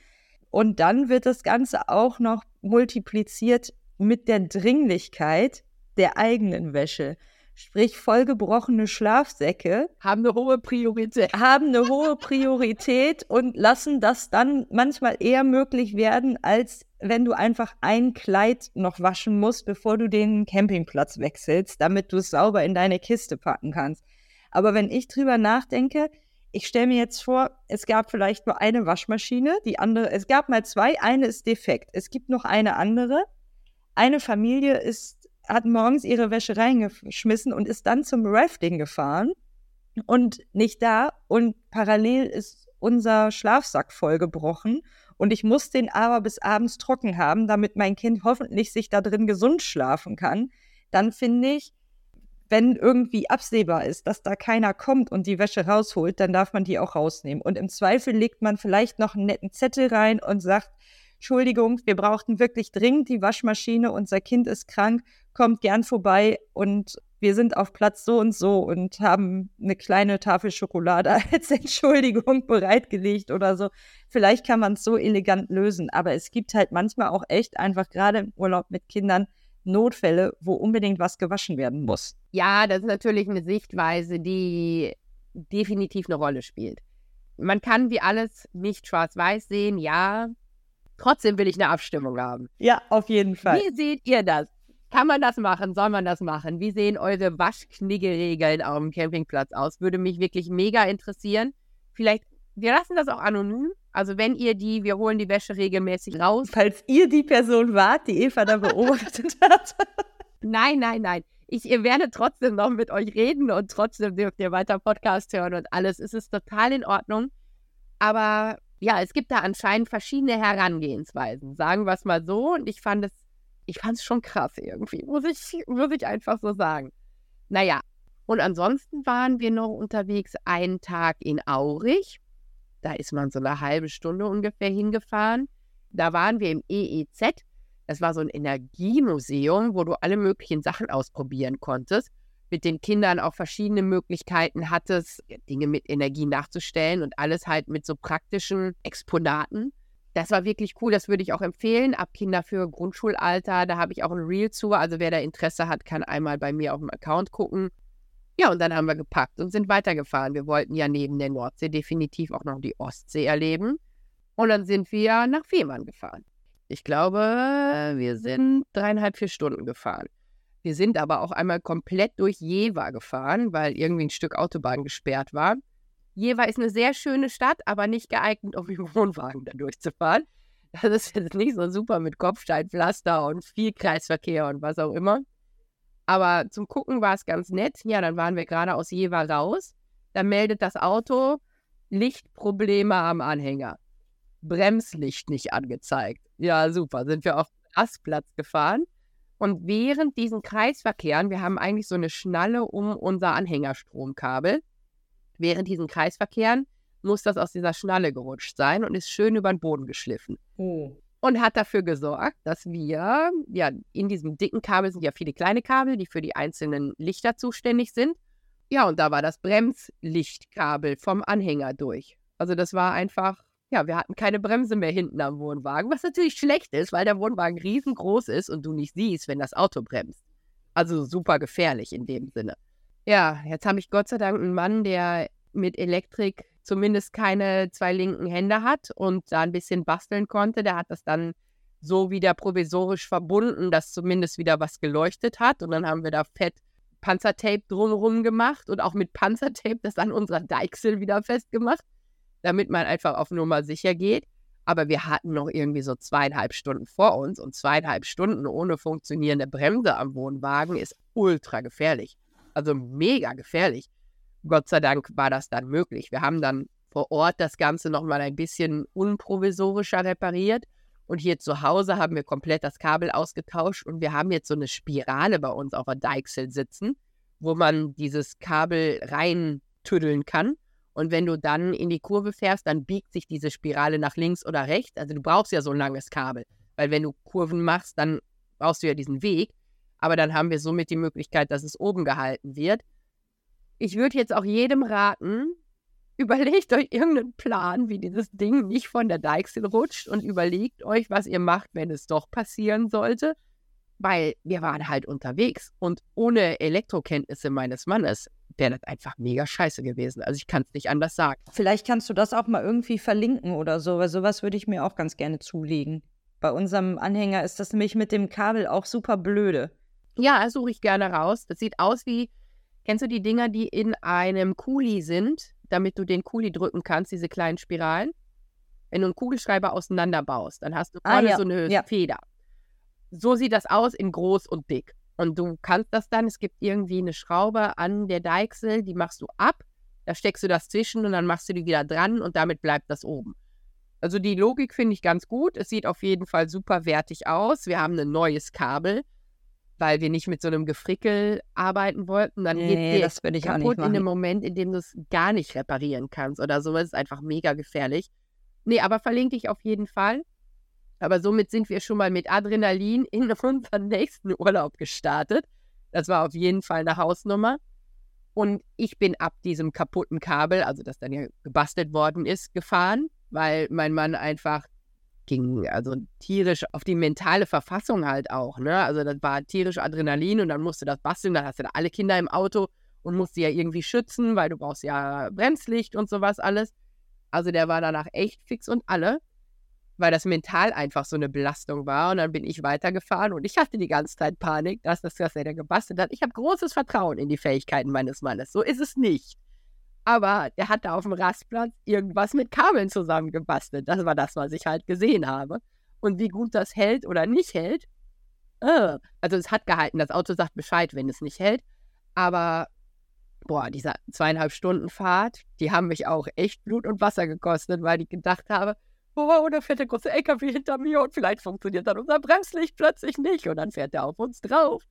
Und dann wird das Ganze auch noch multipliziert mit der Dringlichkeit der eigenen Wäsche. Sprich, vollgebrochene Schlafsäcke haben eine hohe Priorität. Haben eine hohe Priorität und lassen das dann manchmal eher möglich werden, als wenn du einfach ein Kleid noch waschen musst, bevor du den Campingplatz wechselst, damit du es sauber in deine Kiste packen kannst. Aber wenn ich drüber nachdenke, ich stelle mir jetzt vor, es gab vielleicht nur eine Waschmaschine, die andere, es gab mal zwei, eine ist defekt. Es gibt noch eine andere. Eine Familie ist, hat morgens ihre Wäsche reingeschmissen und ist dann zum Rafting gefahren und nicht da und parallel ist unser Schlafsack vollgebrochen und ich muss den aber bis abends trocken haben, damit mein Kind hoffentlich sich da drin gesund schlafen kann, dann finde ich, wenn irgendwie absehbar ist, dass da keiner kommt und die Wäsche rausholt, dann darf man die auch rausnehmen. Und im Zweifel legt man vielleicht noch einen netten Zettel rein und sagt, Entschuldigung, wir brauchten wirklich dringend die Waschmaschine, unser Kind ist krank, kommt gern vorbei und wir sind auf Platz so und so und haben eine kleine Tafel Schokolade als Entschuldigung bereitgelegt oder so. Vielleicht kann man es so elegant lösen, aber es gibt halt manchmal auch echt einfach gerade im Urlaub mit Kindern Notfälle, wo unbedingt was gewaschen werden muss. Ja, das ist natürlich eine Sichtweise, die definitiv eine Rolle spielt. Man kann wie alles nicht schwarz-weiß sehen, ja. Trotzdem will ich eine Abstimmung haben. Ja, auf jeden Fall. Wie seht ihr das? Kann man das machen? Soll man das machen? Wie sehen eure Waschkniggeregeln auf dem Campingplatz aus? Würde mich wirklich mega interessieren. Vielleicht, wir lassen das auch anonym. Also wenn ihr die, wir holen die Wäsche regelmäßig raus. Falls ihr die Person wart, die Eva da beobachtet hat. Nein, nein, nein. Ich, ihr werdet trotzdem noch mit euch reden und trotzdem dürft ihr weiter Podcast hören und alles. Es ist total in Ordnung. Aber ja, es gibt da anscheinend verschiedene Herangehensweisen. Sagen wir es mal so. Und ich fand es ich fand es schon krass irgendwie, muss ich, muss ich einfach so sagen. Naja, und ansonsten waren wir noch unterwegs einen Tag in Aurich. Da ist man so eine halbe Stunde ungefähr hingefahren. Da waren wir im EEZ. Das war so ein Energiemuseum, wo du alle möglichen Sachen ausprobieren konntest. Mit den Kindern auch verschiedene Möglichkeiten hattest, Dinge mit Energie nachzustellen und alles halt mit so praktischen Exponaten. Das war wirklich cool, das würde ich auch empfehlen. Ab Kinder für Grundschulalter, da habe ich auch ein Reel zu. Also wer da Interesse hat, kann einmal bei mir auf dem Account gucken. Ja, und dann haben wir gepackt und sind weitergefahren. Wir wollten ja neben der Nordsee definitiv auch noch die Ostsee erleben. Und dann sind wir nach Fehmarn gefahren. Ich glaube, wir sind dreieinhalb, vier Stunden gefahren. Wir sind aber auch einmal komplett durch Jever gefahren, weil irgendwie ein Stück Autobahn gesperrt war. Jever ist eine sehr schöne Stadt, aber nicht geeignet, um im Wohnwagen da durchzufahren. Das ist jetzt nicht so super mit Kopfsteinpflaster und viel Kreisverkehr und was auch immer. Aber zum Gucken war es ganz nett. Ja, dann waren wir gerade aus Jever raus. Da meldet das Auto Lichtprobleme am Anhänger. Bremslicht nicht angezeigt. Ja, super. Sind wir auf den Rastplatz gefahren. Und während diesen Kreisverkehren, wir haben eigentlich so eine Schnalle um unser Anhängerstromkabel, während diesen Kreisverkehren muss das aus dieser Schnalle gerutscht sein und ist schön über den Boden geschliffen. Oh. Und hat dafür gesorgt, dass wir, ja, in diesem dicken Kabel sind ja viele kleine Kabel, die für die einzelnen Lichter zuständig sind. Ja, und da war das Bremslichtkabel vom Anhänger durch. Also das war einfach, ja, wir hatten keine Bremse mehr hinten am Wohnwagen, was natürlich schlecht ist, weil der Wohnwagen riesengroß ist und du nicht siehst, wenn das Auto bremst. Also super gefährlich in dem Sinne. Ja, jetzt habe ich Gott sei Dank einen Mann, der mit Elektrik zumindest keine zwei linken Hände hat und da ein bisschen basteln konnte. Der hat das dann so wieder provisorisch verbunden, dass zumindest wieder was geleuchtet hat. Und dann haben wir da fett Panzertape drumherum gemacht und auch mit Panzertape das an unserer Deichsel wieder festgemacht, damit man einfach auf Nummer sicher geht. Aber wir hatten noch irgendwie so zweieinhalb Stunden vor uns und zweieinhalb Stunden ohne funktionierende Bremse am Wohnwagen ist ultra gefährlich. Also mega gefährlich. Gott sei Dank war das dann möglich. Wir haben dann vor Ort das Ganze nochmal ein bisschen unprovisorischer repariert. Und hier zu Hause haben wir komplett das Kabel ausgetauscht und wir haben jetzt so eine Spirale bei uns auf der Deichsel sitzen, wo man dieses Kabel reintüddeln kann. Und wenn du dann in die Kurve fährst, dann biegt sich diese Spirale nach links oder rechts. Also du brauchst ja so ein langes Kabel, weil wenn du Kurven machst, dann brauchst du ja diesen Weg. Aber dann haben wir somit die Möglichkeit, dass es oben gehalten wird. Ich würde jetzt auch jedem raten, überlegt euch irgendeinen Plan, wie dieses Ding nicht von der Deichsel rutscht und überlegt euch, was ihr macht, wenn es doch passieren sollte. Weil wir waren halt unterwegs und ohne Elektrokenntnisse meines Mannes wäre das einfach mega scheiße gewesen. Also ich kann es nicht anders sagen. Vielleicht kannst du das auch mal irgendwie verlinken oder so, weil sowas würde ich mir auch ganz gerne zulegen. Bei unserem Anhänger ist das nämlich mit dem Kabel auch super blöde. Ja, suche ich gerne raus. Das sieht aus wie, kennst du die Dinger, die in einem Kuli sind, damit du den Kuli drücken kannst, diese kleinen Spiralen? Wenn du einen Kugelschreiber auseinanderbaust, dann hast du ah, vorne ja. so eine ja. Feder. So sieht das aus in groß und dick. Und du kannst das dann, es gibt irgendwie eine Schraube an der Deichsel, die machst du ab, Da steckst du das zwischen und dann machst du die wieder dran und damit bleibt das oben. Also die Logik finde ich ganz gut. Es sieht auf jeden Fall super wertig aus. Wir haben ein neues Kabel, weil wir nicht mit so einem Gefrickel arbeiten wollten. Dann nee, geht das würde ich kaputt in dem Moment, in dem du es gar nicht reparieren kannst oder so. Das ist einfach mega gefährlich. Nee, aber verlinke ich auf jeden Fall. Aber somit sind wir schon mal mit Adrenalin in unseren nächsten Urlaub gestartet. Das war auf jeden Fall eine Hausnummer. Und ich bin ab diesem kaputten Kabel, also das dann ja gebastelt worden ist, gefahren, weil mein Mann einfach ging, also tierisch auf die mentale Verfassung halt auch. Ne? Also das war tierisch Adrenalin und dann musste das basteln. Dann hast du da alle Kinder im Auto und musst sie ja irgendwie schützen, weil du brauchst ja Bremslicht und sowas alles. Also der war danach echt fix und alle weil das mental einfach so eine Belastung war. Und dann bin ich weitergefahren und ich hatte die ganze Zeit Panik, dass das, was er da gebastelt hat. Ich habe großes Vertrauen in die Fähigkeiten meines Mannes. So ist es nicht. Aber der hat da auf dem Rastplatz irgendwas mit Kabeln zusammengebastelt. Das war das, was ich halt gesehen habe. Und wie gut das hält oder nicht hält. Äh, also es hat gehalten. Das Auto sagt Bescheid, wenn es nicht hält. Aber boah, diese zweieinhalb Stunden Fahrt, die haben mich auch echt Blut und Wasser gekostet, weil ich gedacht habe, oh, da fährt der große LKW hinter mir und vielleicht funktioniert dann unser Bremslicht plötzlich nicht und dann fährt er auf uns drauf.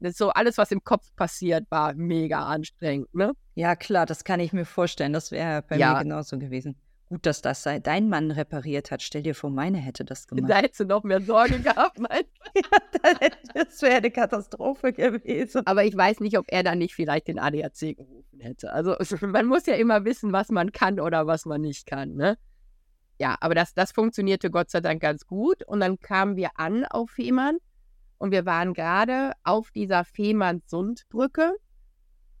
Das so alles, was im Kopf passiert, war mega anstrengend, ne? Ja, klar, das kann ich mir vorstellen. Das wäre bei ja. mir genauso gewesen. Gut, dass das dein Mann repariert hat. Stell dir vor, meine hätte das gemacht. Da hättest du noch mehr Sorge gehabt, mein ja, Das wäre eine Katastrophe gewesen. Aber ich weiß nicht, ob er dann nicht vielleicht den ADAC gerufen hätte. Also man muss ja immer wissen, was man kann oder was man nicht kann, ne? Ja, aber das, das funktionierte Gott sei Dank ganz gut. Und dann kamen wir an auf Fehmarn und wir waren gerade auf dieser Fehmarnsundbrücke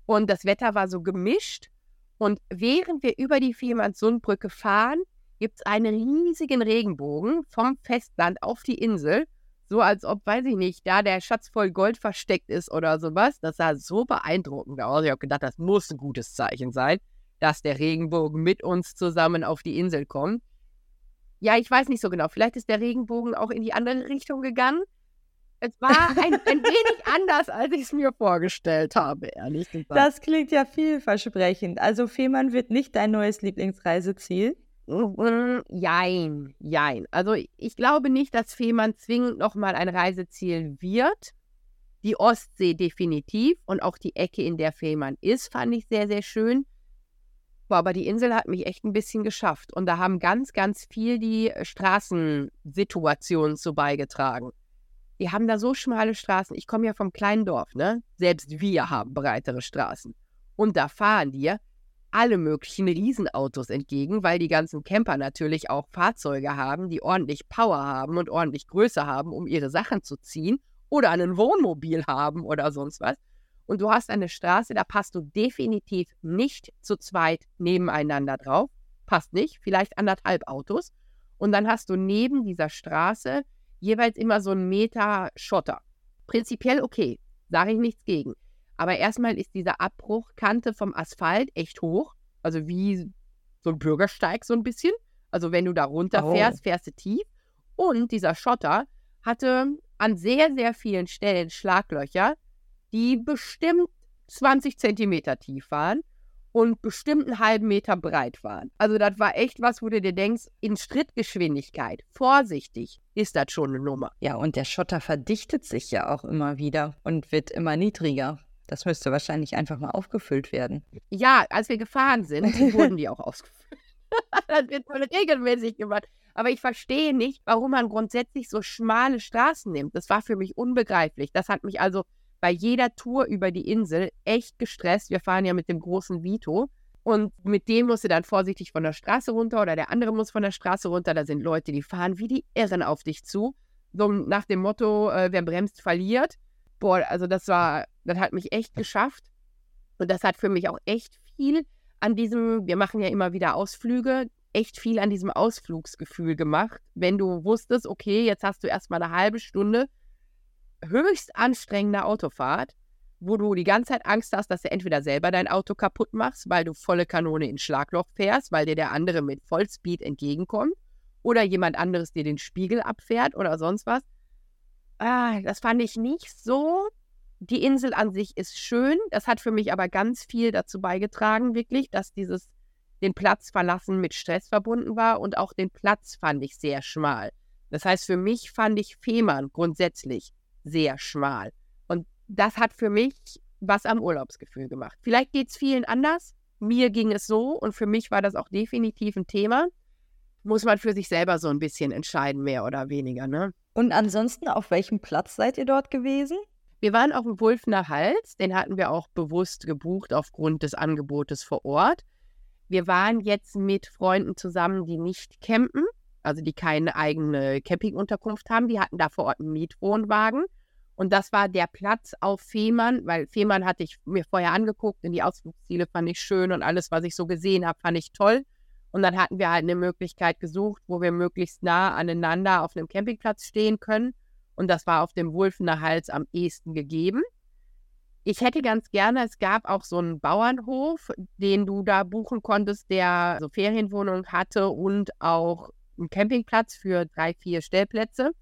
und das Wetter war so gemischt. Und während wir über die Fehmarnsundbrücke fahren, gibt es einen riesigen Regenbogen vom Festland auf die Insel. So als ob, weiß ich nicht, da der Schatz voll Gold versteckt ist oder sowas. Das sah so beeindruckend aus. Ich habe gedacht, das muss ein gutes Zeichen sein, dass der Regenbogen mit uns zusammen auf die Insel kommt. Ja, ich weiß nicht so genau. Vielleicht ist der Regenbogen auch in die andere Richtung gegangen. Es war ein, ein wenig anders, als ich es mir vorgestellt habe, ehrlich gesagt. Das klingt ja vielversprechend. Also Fehmarn wird nicht dein neues Lieblingsreiseziel? Jein, jein. Also ich glaube nicht, dass Fehmarn zwingend nochmal ein Reiseziel wird. Die Ostsee definitiv und auch die Ecke, in der Fehmarn ist, fand ich sehr, sehr schön. Boah, aber die Insel hat mich echt ein bisschen geschafft. Und da haben ganz, ganz viel die äh, Straßensituationen zu beigetragen. Die haben da so schmale Straßen. Ich komme ja vom kleinen Dorf, ne? Selbst wir haben breitere Straßen. Und da fahren dir alle möglichen Riesenautos entgegen, weil die ganzen Camper natürlich auch Fahrzeuge haben, die ordentlich Power haben und ordentlich Größe haben, um ihre Sachen zu ziehen oder ein Wohnmobil haben oder sonst was und du hast eine Straße, da passt du definitiv nicht zu zweit nebeneinander drauf. Passt nicht, vielleicht anderthalb Autos. Und dann hast du neben dieser Straße jeweils immer so einen Meter Schotter. Prinzipiell okay, sage ich nichts gegen. Aber erstmal ist diese Abbruchkante vom Asphalt echt hoch, also wie so ein Bürgersteig so ein bisschen. Also wenn du da runterfährst, oh. fährst du tief. Und dieser Schotter hatte an sehr, sehr vielen Stellen Schlaglöcher, die bestimmt 20 Zentimeter tief waren und bestimmt einen halben Meter breit waren. Also das war echt was, wo du dir denkst, in Schrittgeschwindigkeit, vorsichtig, ist das schon eine Nummer. Ja, und der Schotter verdichtet sich ja auch immer wieder und wird immer niedriger. Das müsste wahrscheinlich einfach mal aufgefüllt werden. Ja, als wir gefahren sind, wurden die auch ausgefüllt. das wird voll regelmäßig gemacht. Aber ich verstehe nicht, warum man grundsätzlich so schmale Straßen nimmt. Das war für mich unbegreiflich. Das hat mich also bei jeder Tour über die Insel echt gestresst. Wir fahren ja mit dem großen Vito. Und mit dem musst du dann vorsichtig von der Straße runter oder der andere muss von der Straße runter. Da sind Leute, die fahren wie die Irren auf dich zu. So nach dem Motto, äh, wer bremst, verliert. Boah, also das war, das hat mich echt geschafft. Und das hat für mich auch echt viel an diesem, wir machen ja immer wieder Ausflüge, echt viel an diesem Ausflugsgefühl gemacht. Wenn du wusstest, okay, jetzt hast du erstmal eine halbe Stunde höchst anstrengende Autofahrt, wo du die ganze Zeit Angst hast, dass du entweder selber dein Auto kaputt machst, weil du volle Kanone ins Schlagloch fährst, weil dir der andere mit Vollspeed entgegenkommt, oder jemand anderes dir den Spiegel abfährt oder sonst was. Ah, das fand ich nicht so die Insel an sich ist schön. Das hat für mich aber ganz viel dazu beigetragen, wirklich, dass dieses den Platz verlassen mit Stress verbunden war und auch den Platz fand ich sehr schmal. Das heißt, für mich fand ich Fehmarn grundsätzlich sehr schmal. Und das hat für mich was am Urlaubsgefühl gemacht. Vielleicht geht es vielen anders. Mir ging es so und für mich war das auch definitiv ein Thema. Muss man für sich selber so ein bisschen entscheiden, mehr oder weniger. Ne? Und ansonsten, auf welchem Platz seid ihr dort gewesen? Wir waren auf dem Wulfner Hals. Den hatten wir auch bewusst gebucht aufgrund des Angebotes vor Ort. Wir waren jetzt mit Freunden zusammen, die nicht campen, also die keine eigene Campingunterkunft haben. Die hatten da vor Ort einen Mietwohnwagen. Und das war der Platz auf Fehmarn, weil Fehmarn hatte ich mir vorher angeguckt und die Ausflugsziele fand ich schön und alles, was ich so gesehen habe, fand ich toll. Und dann hatten wir halt eine Möglichkeit gesucht, wo wir möglichst nah aneinander auf einem Campingplatz stehen können. Und das war auf dem Wulfener Hals am ehesten gegeben. Ich hätte ganz gerne, es gab auch so einen Bauernhof, den du da buchen konntest, der so Ferienwohnungen hatte und auch einen Campingplatz für drei, vier Stellplätze.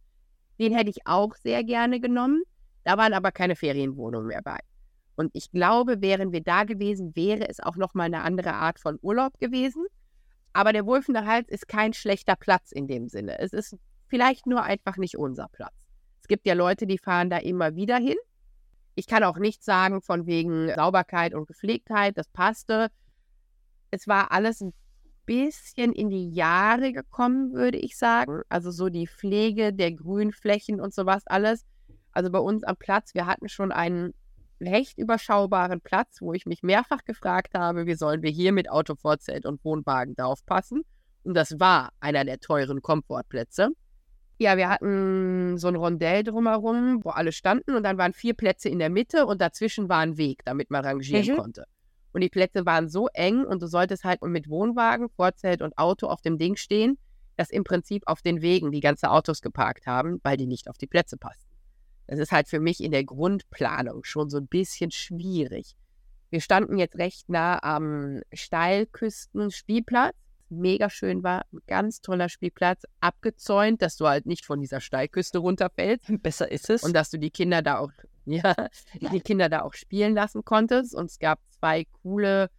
Den hätte ich auch sehr gerne genommen. Da waren aber keine Ferienwohnungen mehr bei. Und ich glaube, wären wir da gewesen, wäre es auch nochmal eine andere Art von Urlaub gewesen. Aber der Wolfener Hals ist kein schlechter Platz in dem Sinne. Es ist vielleicht nur einfach nicht unser Platz. Es gibt ja Leute, die fahren da immer wieder hin ich kann auch nicht sagen von wegen Sauberkeit und Gepflegtheit, das passte. Es war alles ein bisschen in die Jahre gekommen, würde ich sagen. Also so die Pflege der Grünflächen und sowas alles. Also bei uns am Platz, wir hatten schon einen recht überschaubaren Platz, wo ich mich mehrfach gefragt habe, wie sollen wir hier mit Autovorzelt und Wohnwagen draufpassen. Und das war einer der teuren Komfortplätze. Ja, wir hatten so ein Rondell drumherum, wo alle standen und dann waren vier Plätze in der Mitte und dazwischen war ein Weg, damit man rangieren mhm. konnte. Und die Plätze waren so eng und du solltest halt mit Wohnwagen, Vorzelt und Auto auf dem Ding stehen, dass im Prinzip auf den Wegen die ganzen Autos geparkt haben, weil die nicht auf die Plätze passten. Das ist halt für mich in der Grundplanung schon so ein bisschen schwierig. Wir standen jetzt recht nah am Steilküsten-Spielplatz mega schön war. Ein ganz toller Spielplatz, abgezäunt, dass du halt nicht von dieser Steilküste runterfällst. Besser ist es. Und dass du die Kinder da auch, ja, die Kinder da auch spielen lassen konntest. Und es gab zwei coole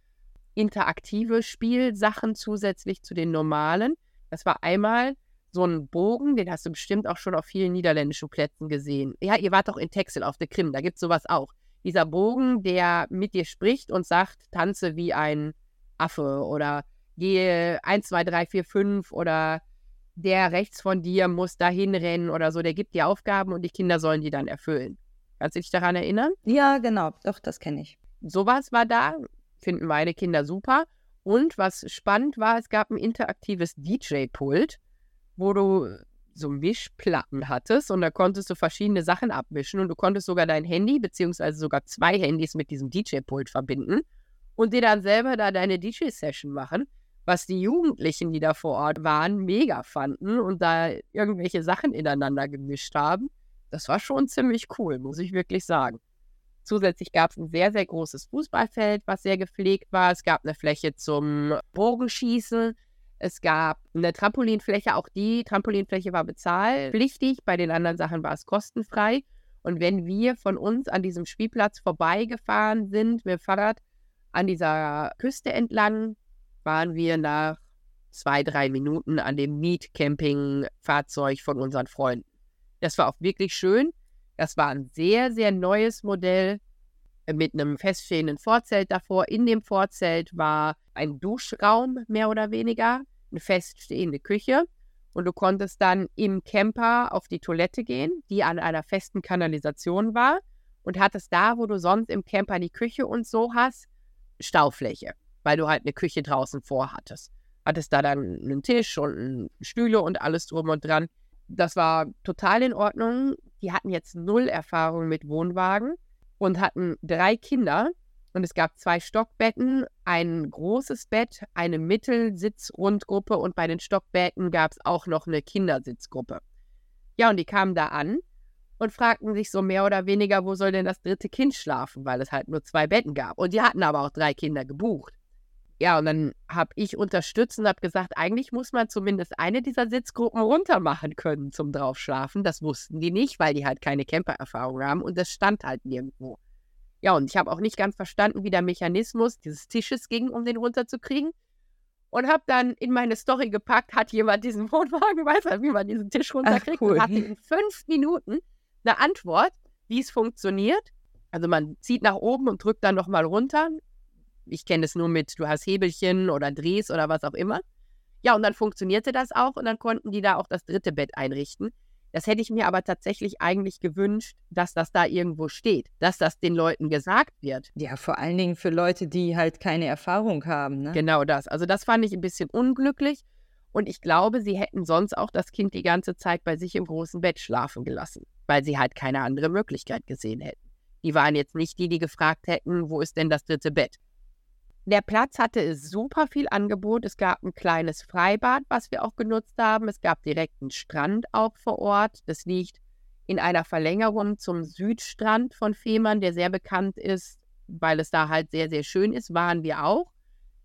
interaktive Spielsachen zusätzlich zu den normalen. Das war einmal so ein Bogen, den hast du bestimmt auch schon auf vielen niederländischen Plätzen gesehen. Ja, ihr wart doch in Texel auf der Krim, da gibt es sowas auch. Dieser Bogen, der mit dir spricht und sagt, tanze wie ein Affe oder gehe 1, 2, 3, 4, 5 oder der rechts von dir muss dahin rennen oder so. Der gibt die Aufgaben und die Kinder sollen die dann erfüllen. Kannst du dich daran erinnern? Ja, genau. Doch, das kenne ich. Sowas war da. Finden meine Kinder super. Und was spannend war, es gab ein interaktives DJ-Pult, wo du so Mischplatten hattest und da konntest du verschiedene Sachen abmischen und du konntest sogar dein Handy beziehungsweise sogar zwei Handys mit diesem DJ-Pult verbinden und dir dann selber da deine DJ-Session machen was die Jugendlichen, die da vor Ort waren, mega fanden und da irgendwelche Sachen ineinander gemischt haben. Das war schon ziemlich cool, muss ich wirklich sagen. Zusätzlich gab es ein sehr, sehr großes Fußballfeld, was sehr gepflegt war. Es gab eine Fläche zum Bogenschießen. Es gab eine Trampolinfläche, auch die Trampolinfläche war bezahlpflichtig. Bei den anderen Sachen war es kostenfrei. Und wenn wir von uns an diesem Spielplatz vorbeigefahren sind mit dem Fahrrad an dieser Küste entlang, waren wir nach zwei, drei Minuten an dem Mietcamping-Fahrzeug von unseren Freunden. Das war auch wirklich schön. Das war ein sehr, sehr neues Modell mit einem feststehenden Vorzelt davor. In dem Vorzelt war ein Duschraum, mehr oder weniger, eine feststehende Küche. Und du konntest dann im Camper auf die Toilette gehen, die an einer festen Kanalisation war. Und hattest da, wo du sonst im Camper die Küche und so hast, Staufläche weil du halt eine Küche draußen vorhattest. Hattest da dann einen Tisch und Stühle und alles drum und dran. Das war total in Ordnung. Die hatten jetzt null Erfahrung mit Wohnwagen und hatten drei Kinder. Und es gab zwei Stockbetten, ein großes Bett, eine Mittelsitzrundgruppe und bei den Stockbetten gab es auch noch eine Kindersitzgruppe. Ja, und die kamen da an und fragten sich so mehr oder weniger, wo soll denn das dritte Kind schlafen, weil es halt nur zwei Betten gab. Und die hatten aber auch drei Kinder gebucht Ja, und dann habe ich unterstützt und habe gesagt, eigentlich muss man zumindest eine dieser Sitzgruppen runter machen können zum Draufschlafen. Das wussten die nicht, weil die halt keine Camper-Erfahrung haben und das stand halt nirgendwo. Ja, und ich habe auch nicht ganz verstanden, wie der Mechanismus dieses Tisches ging, um den runterzukriegen. Und habe dann in meine Story gepackt, hat jemand diesen Wohnwagen, weiß halt, wie man diesen Tisch runterkriegt, Ach, cool. und hatte in fünf Minuten eine Antwort, wie es funktioniert. Also man zieht nach oben und drückt dann nochmal runter. Ich kenne es nur mit, du hast Hebelchen oder Drehs oder was auch immer. Ja, und dann funktionierte das auch und dann konnten die da auch das dritte Bett einrichten. Das hätte ich mir aber tatsächlich eigentlich gewünscht, dass das da irgendwo steht, dass das den Leuten gesagt wird. Ja, vor allen Dingen für Leute, die halt keine Erfahrung haben. Ne? Genau das. Also das fand ich ein bisschen unglücklich und ich glaube, sie hätten sonst auch das Kind die ganze Zeit bei sich im großen Bett schlafen gelassen, weil sie halt keine andere Möglichkeit gesehen hätten. Die waren jetzt nicht die, die gefragt hätten, wo ist denn das dritte Bett? Der Platz hatte super viel Angebot. Es gab ein kleines Freibad, was wir auch genutzt haben. Es gab direkt einen Strand auch vor Ort. Das liegt in einer Verlängerung zum Südstrand von Fehmarn, der sehr bekannt ist, weil es da halt sehr, sehr schön ist, waren wir auch.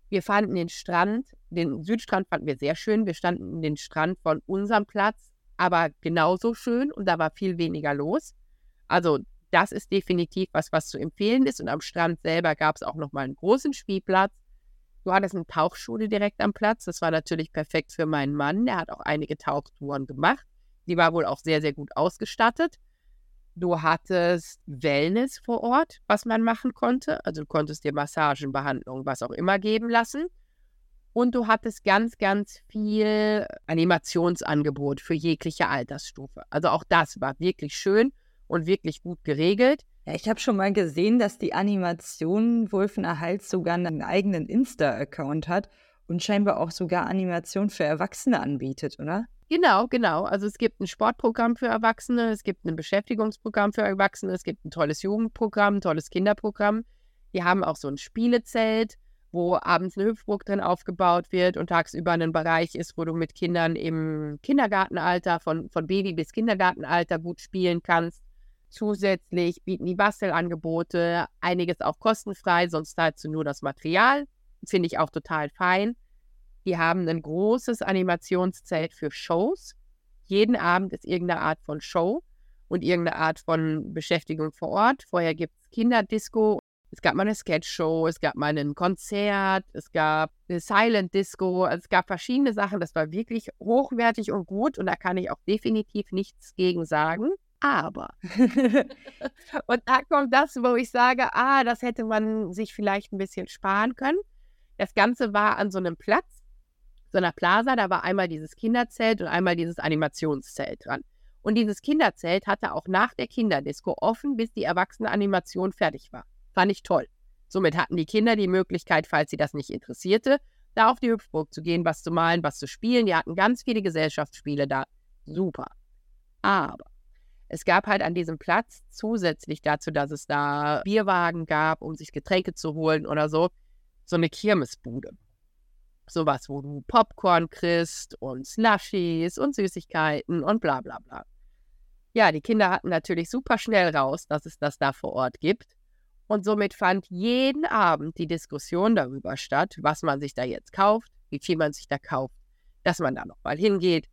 Wir fanden den Strand, den Südstrand fanden wir sehr schön. Wir standen den Strand von unserem Platz, aber genauso schön und da war viel weniger los. Also das ist definitiv was, was zu empfehlen ist. Und am Strand selber gab es auch nochmal einen großen Spielplatz. Du hattest eine Tauchschule direkt am Platz. Das war natürlich perfekt für meinen Mann. Der hat auch einige Tauchtouren gemacht. Die war wohl auch sehr, sehr gut ausgestattet. Du hattest Wellness vor Ort, was man machen konnte. Also du konntest dir Massagen, Behandlungen, was auch immer geben lassen. Und du hattest ganz, ganz viel Animationsangebot für jegliche Altersstufe. Also auch das war wirklich schön und wirklich gut geregelt. Ja, ich habe schon mal gesehen, dass die Animation Wolfenerhalt sogar einen eigenen Insta-Account hat und scheinbar auch sogar Animation für Erwachsene anbietet, oder? Genau, genau. Also es gibt ein Sportprogramm für Erwachsene, es gibt ein Beschäftigungsprogramm für Erwachsene, es gibt ein tolles Jugendprogramm, ein tolles Kinderprogramm. Die haben auch so ein Spielezelt, wo abends eine Hüpfburg drin aufgebaut wird und tagsüber ein Bereich ist, wo du mit Kindern im Kindergartenalter, von, von Baby bis Kindergartenalter gut spielen kannst. Zusätzlich bieten die Bastelangebote einiges auch kostenfrei, sonst zahlst du nur das Material. Finde ich auch total fein. Die haben ein großes Animationszelt für Shows. Jeden Abend ist irgendeine Art von Show und irgendeine Art von Beschäftigung vor Ort. Vorher gibt es Kinderdisco. Es gab mal eine Sketchshow, es gab mal ein Konzert, es gab eine Silent Disco, also es gab verschiedene Sachen. Das war wirklich hochwertig und gut und da kann ich auch definitiv nichts gegen sagen aber. und da kommt das, wo ich sage, ah, das hätte man sich vielleicht ein bisschen sparen können. Das Ganze war an so einem Platz, so einer Plaza, da war einmal dieses Kinderzelt und einmal dieses Animationszelt dran. Und dieses Kinderzelt hatte auch nach der Kinderdisco offen, bis die Erwachsenenanimation fertig war. Fand ich toll. Somit hatten die Kinder die Möglichkeit, falls sie das nicht interessierte, da auf die Hüpfburg zu gehen, was zu malen, was zu spielen. Die hatten ganz viele Gesellschaftsspiele da. Super. Aber es gab halt an diesem Platz zusätzlich dazu, dass es da Bierwagen gab, um sich Getränke zu holen oder so, so eine Kirmesbude. Sowas, wo du Popcorn kriegst und Slushies und Süßigkeiten und bla bla bla. Ja, die Kinder hatten natürlich super schnell raus, dass es das da vor Ort gibt. Und somit fand jeden Abend die Diskussion darüber statt, was man sich da jetzt kauft, wie viel man sich da kauft, dass man da nochmal hingeht,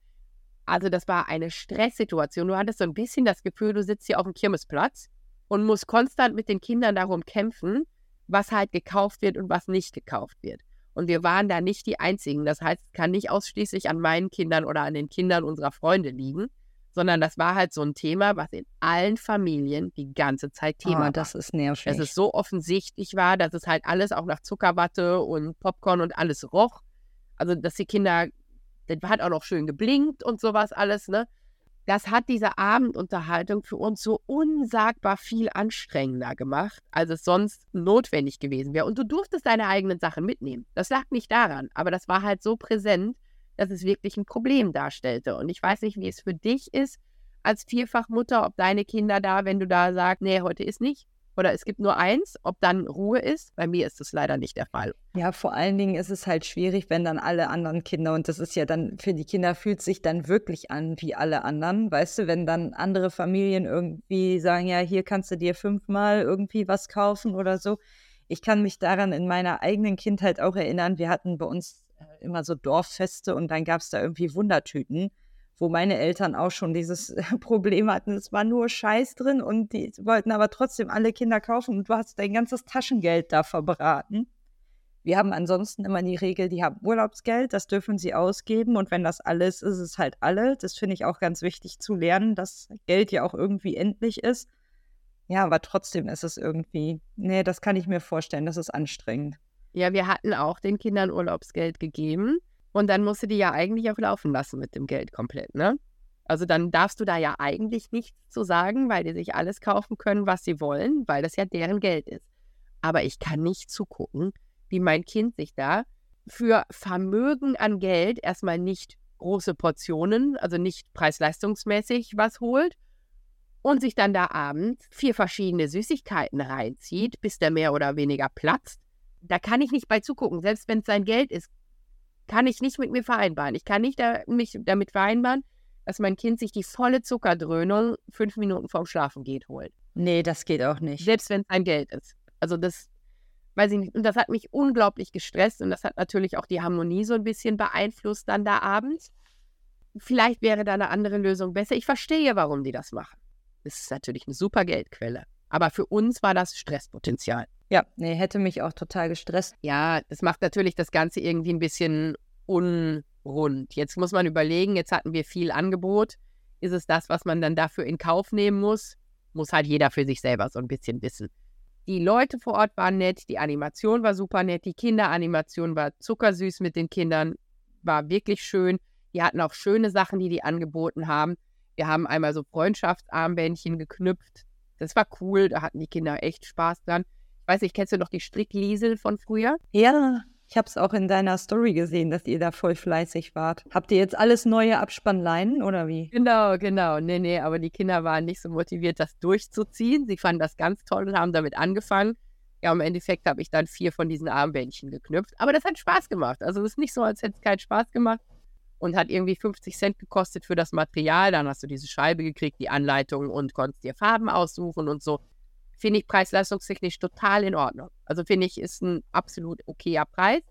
also das war eine Stresssituation. Du hattest so ein bisschen das Gefühl, du sitzt hier auf dem Kirmesplatz und musst konstant mit den Kindern darum kämpfen, was halt gekauft wird und was nicht gekauft wird. Und wir waren da nicht die Einzigen. Das heißt, es kann nicht ausschließlich an meinen Kindern oder an den Kindern unserer Freunde liegen, sondern das war halt so ein Thema, was in allen Familien die ganze Zeit Thema oh, war. Das ist nervig. Dass es so offensichtlich war, dass es halt alles auch nach Zuckerwatte und Popcorn und alles roch. Also, dass die Kinder das hat auch noch schön geblinkt und sowas alles, ne? Das hat diese Abendunterhaltung für uns so unsagbar viel anstrengender gemacht, als es sonst notwendig gewesen wäre. Und du durftest deine eigenen Sachen mitnehmen. Das lag nicht daran, aber das war halt so präsent, dass es wirklich ein Problem darstellte. Und ich weiß nicht, wie es für dich ist als Vierfachmutter, ob deine Kinder da, wenn du da sagst, nee, heute ist nicht, oder es gibt nur eins, ob dann Ruhe ist. Bei mir ist das leider nicht der Fall. Ja, vor allen Dingen ist es halt schwierig, wenn dann alle anderen Kinder, und das ist ja dann, für die Kinder fühlt sich dann wirklich an wie alle anderen, weißt du, wenn dann andere Familien irgendwie sagen, ja, hier kannst du dir fünfmal irgendwie was kaufen oder so. Ich kann mich daran in meiner eigenen Kindheit auch erinnern. Wir hatten bei uns äh, immer so Dorffeste und dann gab es da irgendwie Wundertüten, wo meine Eltern auch schon dieses Problem hatten. Es war nur Scheiß drin und die wollten aber trotzdem alle Kinder kaufen und du hast dein ganzes Taschengeld da verbraten. Wir haben ansonsten immer die Regel, die haben Urlaubsgeld, das dürfen sie ausgeben und wenn das alles ist, ist es halt alle. Das finde ich auch ganz wichtig zu lernen, dass Geld ja auch irgendwie endlich ist. Ja, aber trotzdem ist es irgendwie, nee, das kann ich mir vorstellen, das ist anstrengend. Ja, wir hatten auch den Kindern Urlaubsgeld gegeben und dann musst du die ja eigentlich auch laufen lassen mit dem Geld komplett, ne? Also dann darfst du da ja eigentlich nichts zu sagen, weil die sich alles kaufen können, was sie wollen, weil das ja deren Geld ist. Aber ich kann nicht zugucken, wie mein Kind sich da für Vermögen an Geld erstmal nicht große Portionen, also nicht preis-leistungsmäßig was holt und sich dann da abends vier verschiedene Süßigkeiten reinzieht, bis der mehr oder weniger platzt. Da kann ich nicht bei zugucken. Selbst wenn es sein Geld ist, kann ich nicht mit mir vereinbaren. Ich kann nicht da, mich damit vereinbaren, dass mein Kind sich die volle Zuckerdröhnung fünf Minuten vorm Schlafen geht holt. Nee, das geht auch nicht. Selbst wenn es sein Geld ist. Also das weiß ich nicht. Und das hat mich unglaublich gestresst und das hat natürlich auch die Harmonie so ein bisschen beeinflusst dann da abends. Vielleicht wäre da eine andere Lösung besser. Ich verstehe, warum die das machen. Das ist natürlich eine super Geldquelle. Aber für uns war das Stresspotenzial. Ja, nee, hätte mich auch total gestresst. Ja, das macht natürlich das Ganze irgendwie ein bisschen unrund. Jetzt muss man überlegen, jetzt hatten wir viel Angebot. Ist es das, was man dann dafür in Kauf nehmen muss? Muss halt jeder für sich selber so ein bisschen wissen. Die Leute vor Ort waren nett, die Animation war super nett, die Kinderanimation war zuckersüß mit den Kindern, war wirklich schön. Die hatten auch schöne Sachen, die die angeboten haben. Wir haben einmal so Freundschaftsarmbändchen geknüpft. Das war cool, da hatten die Kinder echt Spaß dran. Ich weiß nicht, kennst du noch die Strickliesel von früher? Ja, ich habe es auch in deiner Story gesehen, dass ihr da voll fleißig wart. Habt ihr jetzt alles neue Abspannleinen oder wie? Genau, genau. Nee, nee, aber die Kinder waren nicht so motiviert, das durchzuziehen. Sie fanden das ganz toll und haben damit angefangen. Ja, im Endeffekt habe ich dann vier von diesen Armbändchen geknüpft. Aber das hat Spaß gemacht. Also es ist nicht so, als hätte es keinen Spaß gemacht und hat irgendwie 50 Cent gekostet für das Material. Dann hast du diese Scheibe gekriegt, die Anleitung und konntest dir Farben aussuchen und so finde ich preis-leistungstechnisch total in Ordnung. Also finde ich, ist ein absolut okayer Preis.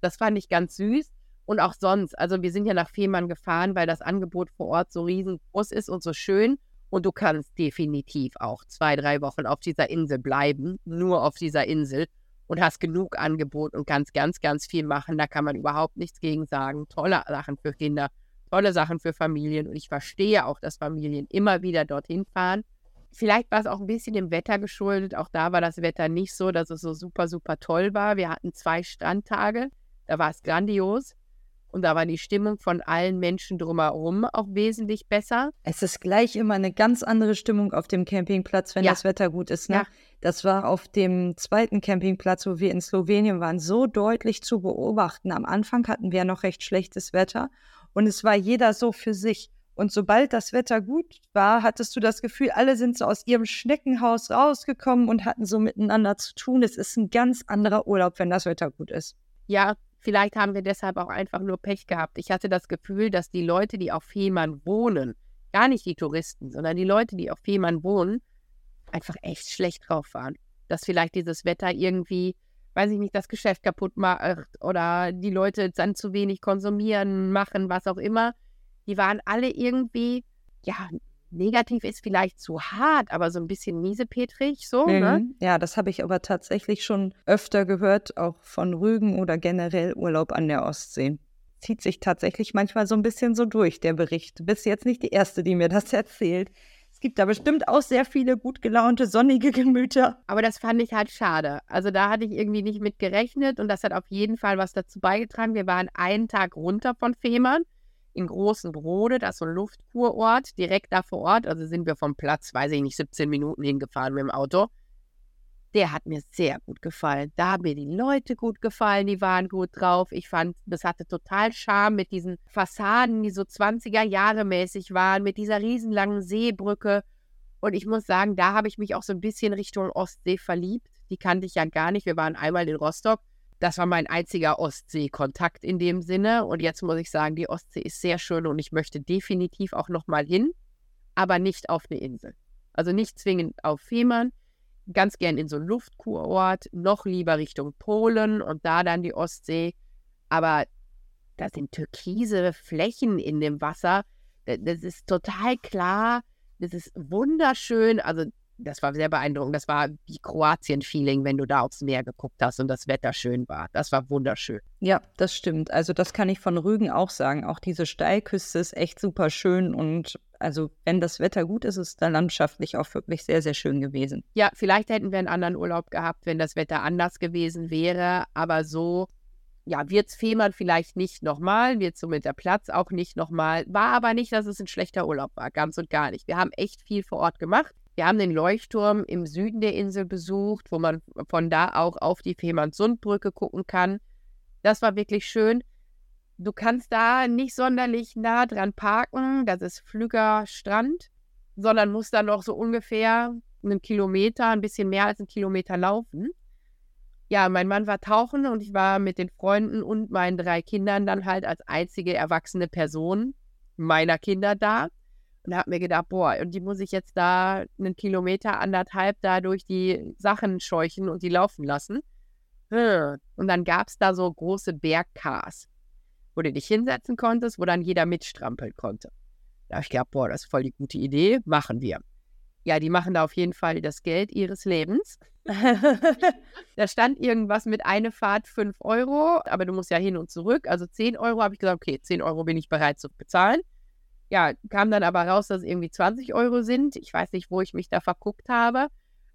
Das fand ich ganz süß. Und auch sonst, also wir sind ja nach Fehmarn gefahren, weil das Angebot vor Ort so riesengroß ist und so schön. Und du kannst definitiv auch zwei, drei Wochen auf dieser Insel bleiben, nur auf dieser Insel und hast genug Angebot und kannst ganz, ganz viel machen. Da kann man überhaupt nichts gegen sagen. Tolle Sachen für Kinder, tolle Sachen für Familien. Und ich verstehe auch, dass Familien immer wieder dorthin fahren. Vielleicht war es auch ein bisschen dem Wetter geschuldet. Auch da war das Wetter nicht so, dass es so super, super toll war. Wir hatten zwei Strandtage. Da war es grandios. Und da war die Stimmung von allen Menschen drumherum auch wesentlich besser. Es ist gleich immer eine ganz andere Stimmung auf dem Campingplatz, wenn ja. das Wetter gut ist. Ne? Ja. Das war auf dem zweiten Campingplatz, wo wir in Slowenien waren, so deutlich zu beobachten. Am Anfang hatten wir ja noch recht schlechtes Wetter und es war jeder so für sich. Und sobald das Wetter gut war, hattest du das Gefühl, alle sind so aus ihrem Schneckenhaus rausgekommen und hatten so miteinander zu tun. Es ist ein ganz anderer Urlaub, wenn das Wetter gut ist. Ja, vielleicht haben wir deshalb auch einfach nur Pech gehabt. Ich hatte das Gefühl, dass die Leute, die auf Fehmarn wohnen, gar nicht die Touristen, sondern die Leute, die auf Fehmarn wohnen, einfach echt schlecht drauf waren. Dass vielleicht dieses Wetter irgendwie, weiß ich nicht, das Geschäft kaputt macht oder die Leute dann zu wenig konsumieren, machen, was auch immer die waren alle irgendwie, ja, negativ ist vielleicht zu hart, aber so ein bisschen miesepetrig, so, ne? mhm. ne? Ja, das habe ich aber tatsächlich schon öfter gehört, auch von Rügen oder generell Urlaub an der Ostsee. Zieht sich tatsächlich manchmal so ein bisschen so durch, der Bericht. Bist jetzt nicht die Erste, die mir das erzählt. Es gibt da bestimmt auch sehr viele gut gelaunte, sonnige Gemüter. Aber das fand ich halt schade. Also da hatte ich irgendwie nicht mit gerechnet und das hat auf jeden Fall was dazu beigetragen. Wir waren einen Tag runter von Fehmarn in Großen Brode, das ist so ein Luftkurort, direkt da vor Ort. Also sind wir vom Platz, weiß ich nicht, 17 Minuten hingefahren mit dem Auto. Der hat mir sehr gut gefallen. Da haben mir die Leute gut gefallen, die waren gut drauf. Ich fand, das hatte total Charme mit diesen Fassaden, die so 20er Jahre mäßig waren, mit dieser riesenlangen Seebrücke. Und ich muss sagen, da habe ich mich auch so ein bisschen Richtung Ostsee verliebt. Die kannte ich ja gar nicht. Wir waren einmal in Rostock das war mein einziger Ostsee-Kontakt in dem Sinne. Und jetzt muss ich sagen, die Ostsee ist sehr schön und ich möchte definitiv auch nochmal hin, aber nicht auf eine Insel. Also nicht zwingend auf Fehmarn. ganz gern in so einen Luftkurort, noch lieber Richtung Polen und da dann die Ostsee. Aber das sind türkise Flächen in dem Wasser. Das ist total klar. Das ist wunderschön. Also das war sehr beeindruckend. Das war wie Kroatien-Feeling, wenn du da aufs Meer geguckt hast und das Wetter schön war. Das war wunderschön. Ja, das stimmt. Also das kann ich von Rügen auch sagen. Auch diese Steilküste ist echt super schön und also wenn das Wetter gut ist, ist da landschaftlich auch wirklich sehr, sehr schön gewesen. Ja, vielleicht hätten wir einen anderen Urlaub gehabt, wenn das Wetter anders gewesen wäre. Aber so, ja, wird es Fehmarn vielleicht nicht nochmal, wird so mit der Platz auch nicht nochmal. War aber nicht, dass es ein schlechter Urlaub war, ganz und gar nicht. Wir haben echt viel vor Ort gemacht. Wir haben den Leuchtturm im Süden der Insel besucht, wo man von da auch auf die Fehmarnsundbrücke gucken kann. Das war wirklich schön. Du kannst da nicht sonderlich nah dran parken, das ist Flüger Strand, sondern musst dann noch so ungefähr einen Kilometer, ein bisschen mehr als einen Kilometer laufen. Ja, mein Mann war tauchen und ich war mit den Freunden und meinen drei Kindern dann halt als einzige erwachsene Person meiner Kinder da und habe mir gedacht, boah, und die muss ich jetzt da einen Kilometer, anderthalb da durch die Sachen scheuchen und die laufen lassen. Und dann gab es da so große Bergkars, wo du dich hinsetzen konntest, wo dann jeder mitstrampeln konnte. Da habe ich gedacht, boah, das ist voll die gute Idee, machen wir. Ja, die machen da auf jeden Fall das Geld ihres Lebens. da stand irgendwas mit eine Fahrt 5 Euro, aber du musst ja hin und zurück. Also 10 Euro habe ich gesagt, okay, 10 Euro bin ich bereit zu bezahlen. Ja, kam dann aber raus, dass es irgendwie 20 Euro sind. Ich weiß nicht, wo ich mich da verguckt habe.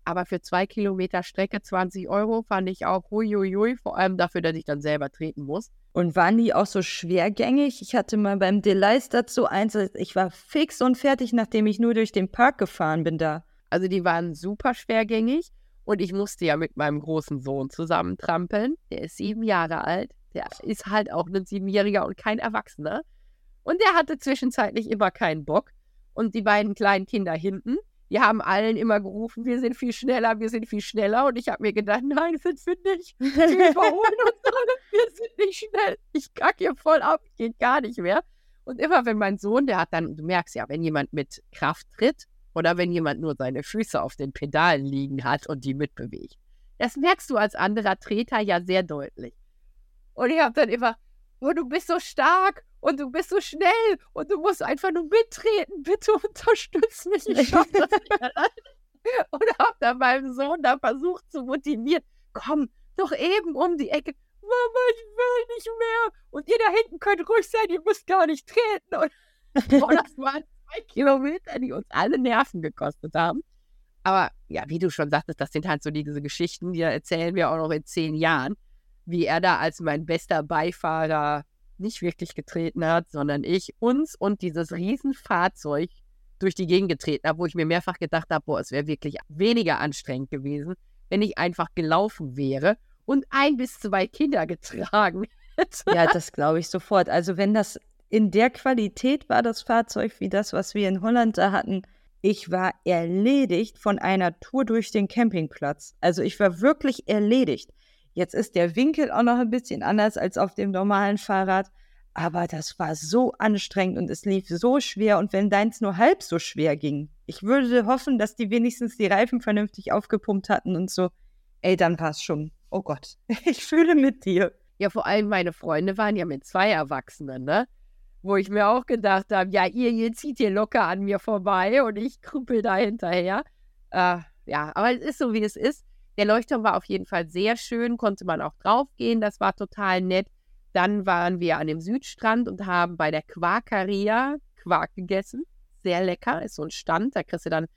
Aber für zwei Kilometer Strecke 20 Euro fand ich auch huiuiui, vor allem dafür, dass ich dann selber treten muss. Und waren die auch so schwergängig? Ich hatte mal beim Delice dazu eins, ich war fix und fertig, nachdem ich nur durch den Park gefahren bin da. Also die waren super schwergängig und ich musste ja mit meinem großen Sohn zusammen trampeln. Der ist sieben Jahre alt. Der ist halt auch ein Siebenjähriger und kein Erwachsener. Und der hatte zwischenzeitlich immer keinen Bock. Und die beiden kleinen Kinder hinten, die haben allen immer gerufen, wir sind viel schneller, wir sind viel schneller. Und ich habe mir gedacht, nein, sind wir nicht. Wir überholen uns alle, wir sind nicht schnell. Ich kacke hier voll ab, geht gar nicht mehr. Und immer wenn mein Sohn, der hat dann, du merkst ja, wenn jemand mit Kraft tritt oder wenn jemand nur seine Füße auf den Pedalen liegen hat und die mitbewegt. Das merkst du als anderer Treter ja sehr deutlich. Und ich habe dann immer, oh, du bist so stark und du bist so schnell und du musst einfach nur mittreten. Bitte unterstütz mich. Ich schaffe das nicht alleine. Und habe dann meinem Sohn da versucht zu motivieren. Komm, doch eben um die Ecke. Mama, ich will nicht mehr. Und ihr da hinten könnt ruhig sein, ihr müsst gar nicht treten. Und oh, das waren zwei Kilometer, die uns alle Nerven gekostet haben. Aber ja, wie du schon sagtest, das sind halt so diese Geschichten, die erzählen wir auch noch in zehn Jahren, wie er da als mein bester Beifahrer nicht wirklich getreten hat, sondern ich uns und dieses Riesenfahrzeug durch die Gegend getreten habe, wo ich mir mehrfach gedacht habe, boah, es wäre wirklich weniger anstrengend gewesen, wenn ich einfach gelaufen wäre und ein bis zwei Kinder getragen hätte. Ja, das glaube ich sofort. Also wenn das in der Qualität war, das Fahrzeug, wie das, was wir in Holland da hatten, ich war erledigt von einer Tour durch den Campingplatz. Also ich war wirklich erledigt. Jetzt ist der Winkel auch noch ein bisschen anders als auf dem normalen Fahrrad. Aber das war so anstrengend und es lief so schwer. Und wenn deins nur halb so schwer ging, ich würde hoffen, dass die wenigstens die Reifen vernünftig aufgepumpt hatten und so. Ey, dann passt schon. Oh Gott, ich fühle mit dir. Ja, vor allem meine Freunde waren ja mit zwei Erwachsenen, ne? Wo ich mir auch gedacht habe, ja, ihr, ihr zieht hier locker an mir vorbei und ich krüppel da hinterher. Äh, ja, aber es ist so, wie es ist. Der Leuchtturm war auf jeden Fall sehr schön, konnte man auch draufgehen, das war total nett. Dann waren wir an dem Südstrand und haben bei der Quarkaria Quark gegessen. Sehr lecker, ist so ein Stand, da kriegst du dann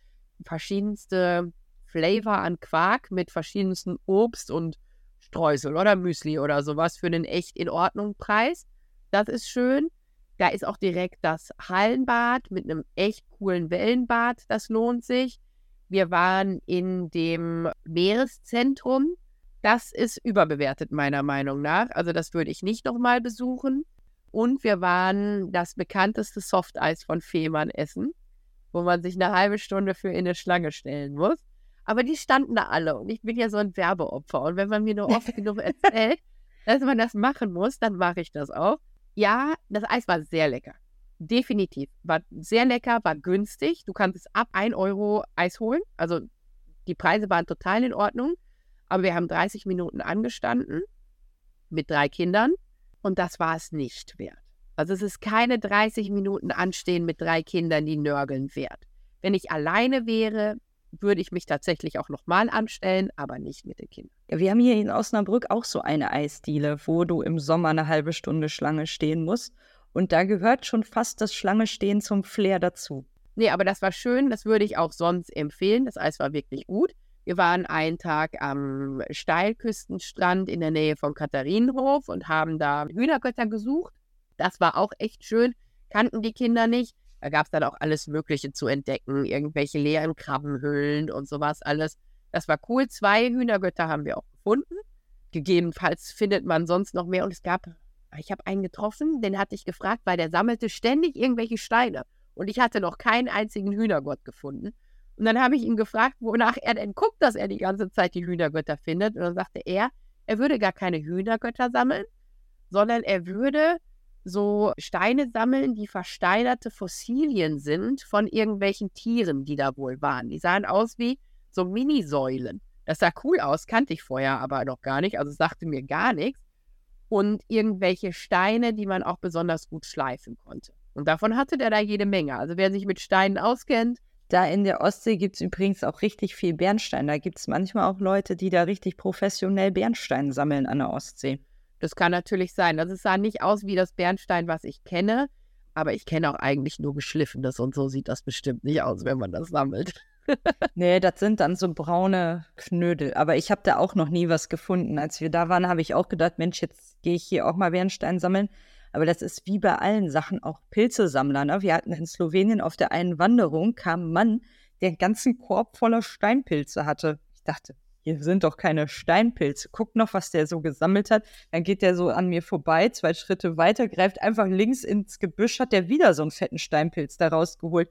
verschiedenste Flavor an Quark mit verschiedensten Obst und Streusel oder Müsli oder sowas für einen echt in Ordnung Preis. Das ist schön. Da ist auch direkt das Hallenbad mit einem echt coolen Wellenbad, das lohnt sich. Wir waren in dem Meereszentrum. Das ist überbewertet, meiner Meinung nach. Also, das würde ich nicht nochmal besuchen. Und wir waren das bekannteste Softeis von Fehmarn essen, wo man sich eine halbe Stunde für in eine Schlange stellen muss. Aber die standen da alle und ich bin ja so ein Werbeopfer. Und wenn man mir nur oft genug erzählt, dass man das machen muss, dann mache ich das auch. Ja, das Eis war sehr lecker. Definitiv. War sehr lecker, war günstig. Du kannst ab 1 Euro Eis holen. Also Die Preise waren total in Ordnung, aber wir haben 30 Minuten angestanden mit drei Kindern und das war es nicht wert. Also es ist keine 30 Minuten Anstehen mit drei Kindern, die nörgeln wert. Wenn ich alleine wäre, würde ich mich tatsächlich auch nochmal anstellen, aber nicht mit den Kindern. Ja, wir haben hier in Osnabrück auch so eine Eisdiele, wo du im Sommer eine halbe Stunde Schlange stehen musst. Und da gehört schon fast das Schlange stehen zum Flair dazu. Nee, aber das war schön, das würde ich auch sonst empfehlen. Das Eis war wirklich gut. Wir waren einen Tag am Steilküstenstrand in der Nähe von Katharinenhof und haben da Hühnergötter gesucht. Das war auch echt schön, kannten die Kinder nicht. Da gab es dann auch alles Mögliche zu entdecken, irgendwelche leeren Krabbenhöhlen und sowas alles. Das war cool. Zwei Hühnergötter haben wir auch gefunden. Gegebenenfalls findet man sonst noch mehr. Und es gab, ich habe einen getroffen, den hatte ich gefragt, weil der sammelte ständig irgendwelche Steine. Und ich hatte noch keinen einzigen Hühnergott gefunden. Und dann habe ich ihn gefragt, wonach er denn guckt, dass er die ganze Zeit die Hühnergötter findet. Und dann sagte er, er würde gar keine Hühnergötter sammeln, sondern er würde so Steine sammeln, die versteinerte Fossilien sind von irgendwelchen Tieren, die da wohl waren. Die sahen aus wie so Minisäulen. Das sah cool aus, kannte ich vorher aber noch gar nicht, also sagte mir gar nichts. Und irgendwelche Steine, die man auch besonders gut schleifen konnte. Und davon hatte der da jede Menge. Also wer sich mit Steinen auskennt. Da in der Ostsee gibt es übrigens auch richtig viel Bernstein. Da gibt es manchmal auch Leute, die da richtig professionell Bernstein sammeln an der Ostsee. Das kann natürlich sein. Also es sah nicht aus wie das Bernstein, was ich kenne, aber ich kenne auch eigentlich nur geschliffenes und so sieht das bestimmt nicht aus, wenn man das sammelt. Nee, das sind dann so braune Knödel. Aber ich habe da auch noch nie was gefunden. Als wir da waren, habe ich auch gedacht, Mensch, jetzt gehe ich hier auch mal Bernstein sammeln. Aber das ist wie bei allen Sachen auch Pilzesammler. Ne? Wir hatten in Slowenien auf der einen Wanderung kam ein Mann, der einen ganzen Korb voller Steinpilze hatte. Ich dachte, hier sind doch keine Steinpilze. Guck noch, was der so gesammelt hat. Dann geht der so an mir vorbei, zwei Schritte weiter, greift einfach links ins Gebüsch, hat der wieder so einen fetten Steinpilz da rausgeholt.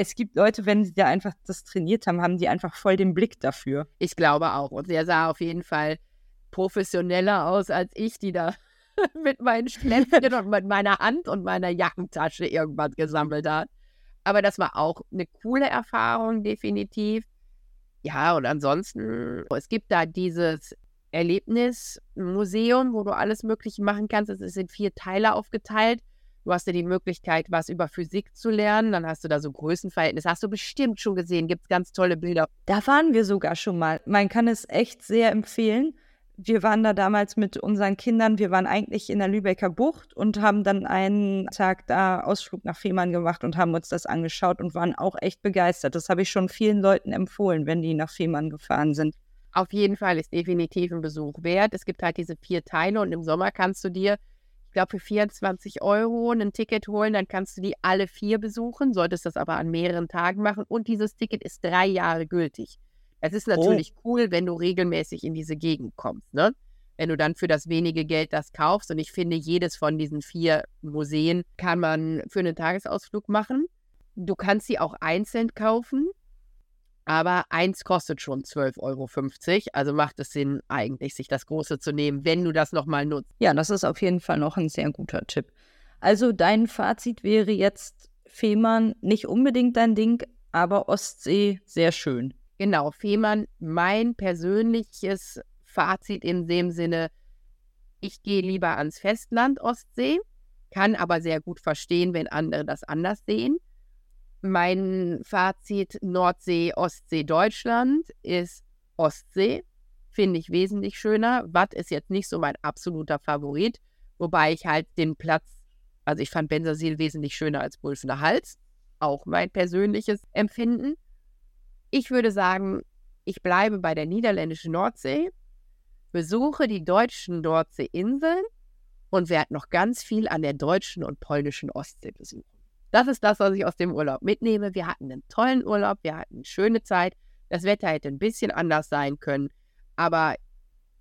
Es gibt Leute, wenn sie da einfach das trainiert haben, haben die einfach voll den Blick dafür. Ich glaube auch. Und er sah auf jeden Fall professioneller aus als ich, die da mit meinen Schläppchen und mit meiner Hand und meiner Jackentasche irgendwas gesammelt hat. Aber das war auch eine coole Erfahrung, definitiv. Ja, und ansonsten, es gibt da dieses Erlebnismuseum, wo du alles Mögliche machen kannst. Es ist in vier Teile aufgeteilt. Du hast ja die Möglichkeit, was über Physik zu lernen. Dann hast du da so Größenverhältnisse. Hast du bestimmt schon gesehen. Gibt es ganz tolle Bilder. Da waren wir sogar schon mal. Man kann es echt sehr empfehlen wir waren da damals mit unseren Kindern, wir waren eigentlich in der Lübecker Bucht und haben dann einen Tag da Ausflug nach Fehmarn gemacht und haben uns das angeschaut und waren auch echt begeistert. Das habe ich schon vielen Leuten empfohlen, wenn die nach Fehmarn gefahren sind. Auf jeden Fall ist definitiv ein Besuch wert. Es gibt halt diese vier Teile und im Sommer kannst du dir, ich glaube, für 24 Euro ein Ticket holen, dann kannst du die alle vier besuchen, solltest das aber an mehreren Tagen machen und dieses Ticket ist drei Jahre gültig. Es ist oh. natürlich oh. cool, wenn du regelmäßig in diese Gegend kommst, ne? Wenn du dann für das wenige Geld das kaufst. Und ich finde, jedes von diesen vier Museen kann man für einen Tagesausflug machen. Du kannst sie auch einzeln kaufen, aber eins kostet schon 12,50 Euro. Also macht es Sinn, eigentlich sich das große zu nehmen, wenn du das nochmal nutzt. Ja, das ist auf jeden Fall noch ein sehr guter Tipp. Also dein Fazit wäre jetzt, Fehmarn nicht unbedingt dein Ding, aber Ostsee sehr schön. Genau, Fehmarn, mein persönliches Fazit in dem Sinne, ich gehe lieber ans Festland Ostsee, kann aber sehr gut verstehen, wenn andere das anders sehen. Mein Fazit Nordsee, Ostsee, Deutschland ist Ostsee, finde ich wesentlich schöner. Watt ist jetzt nicht so mein absoluter Favorit, wobei ich halt den Platz, also ich fand Bensersiel wesentlich schöner als Wulfener Hals, auch mein persönliches Empfinden. Ich würde sagen, ich bleibe bei der niederländischen Nordsee, besuche die deutschen Nordseeinseln und werde noch ganz viel an der deutschen und polnischen Ostsee besuchen. Das ist das, was ich aus dem Urlaub mitnehme. Wir hatten einen tollen Urlaub, wir hatten eine schöne Zeit. Das Wetter hätte ein bisschen anders sein können, aber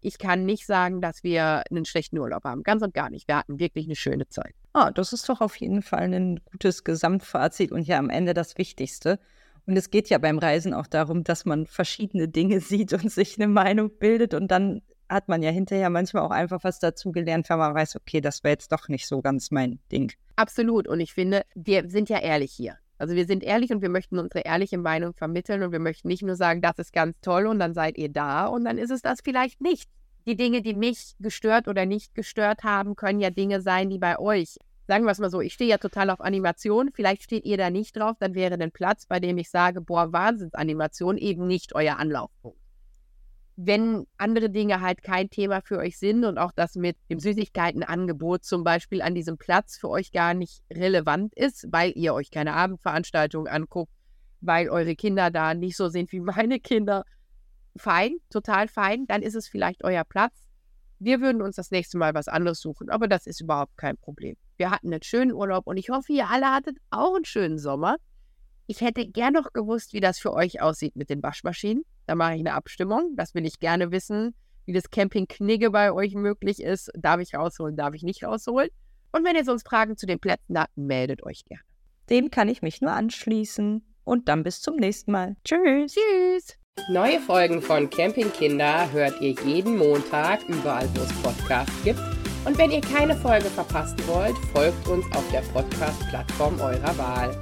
ich kann nicht sagen, dass wir einen schlechten Urlaub haben. Ganz und gar nicht. Wir hatten wirklich eine schöne Zeit. Ah, das ist doch auf jeden Fall ein gutes Gesamtfazit und ja am Ende das Wichtigste. Und es geht ja beim Reisen auch darum, dass man verschiedene Dinge sieht und sich eine Meinung bildet. Und dann hat man ja hinterher manchmal auch einfach was dazugelernt, wenn man weiß, okay, das wäre jetzt doch nicht so ganz mein Ding. Absolut. Und ich finde, wir sind ja ehrlich hier. Also wir sind ehrlich und wir möchten unsere ehrliche Meinung vermitteln und wir möchten nicht nur sagen, das ist ganz toll und dann seid ihr da und dann ist es das vielleicht nicht. Die Dinge, die mich gestört oder nicht gestört haben, können ja Dinge sein, die bei euch sagen wir es mal so, ich stehe ja total auf Animation, vielleicht steht ihr da nicht drauf, dann wäre ein Platz, bei dem ich sage, boah, Wahnsinnsanimation eben nicht euer Anlaufpunkt. Wenn andere Dinge halt kein Thema für euch sind und auch das mit dem Süßigkeitenangebot zum Beispiel an diesem Platz für euch gar nicht relevant ist, weil ihr euch keine Abendveranstaltung anguckt, weil eure Kinder da nicht so sind wie meine Kinder, fein, total fein, dann ist es vielleicht euer Platz. Wir würden uns das nächste Mal was anderes suchen, aber das ist überhaupt kein Problem. Wir hatten einen schönen Urlaub und ich hoffe, ihr alle hattet auch einen schönen Sommer. Ich hätte gern noch gewusst, wie das für euch aussieht mit den Waschmaschinen. Da mache ich eine Abstimmung. Das will ich gerne wissen, wie das Camping Knigge bei euch möglich ist. Darf ich rausholen, darf ich nicht rausholen? Und wenn ihr sonst Fragen zu den Plätzen habt, meldet euch gerne. Dem kann ich mich nur anschließen. Und dann bis zum nächsten Mal. Tschüss. Tschüss. Neue Folgen von Camping Kinder hört ihr jeden Montag überall, wo es Podcasts gibt und wenn ihr keine Folge verpassen wollt, folgt uns auf der Podcast-Plattform eurer Wahl.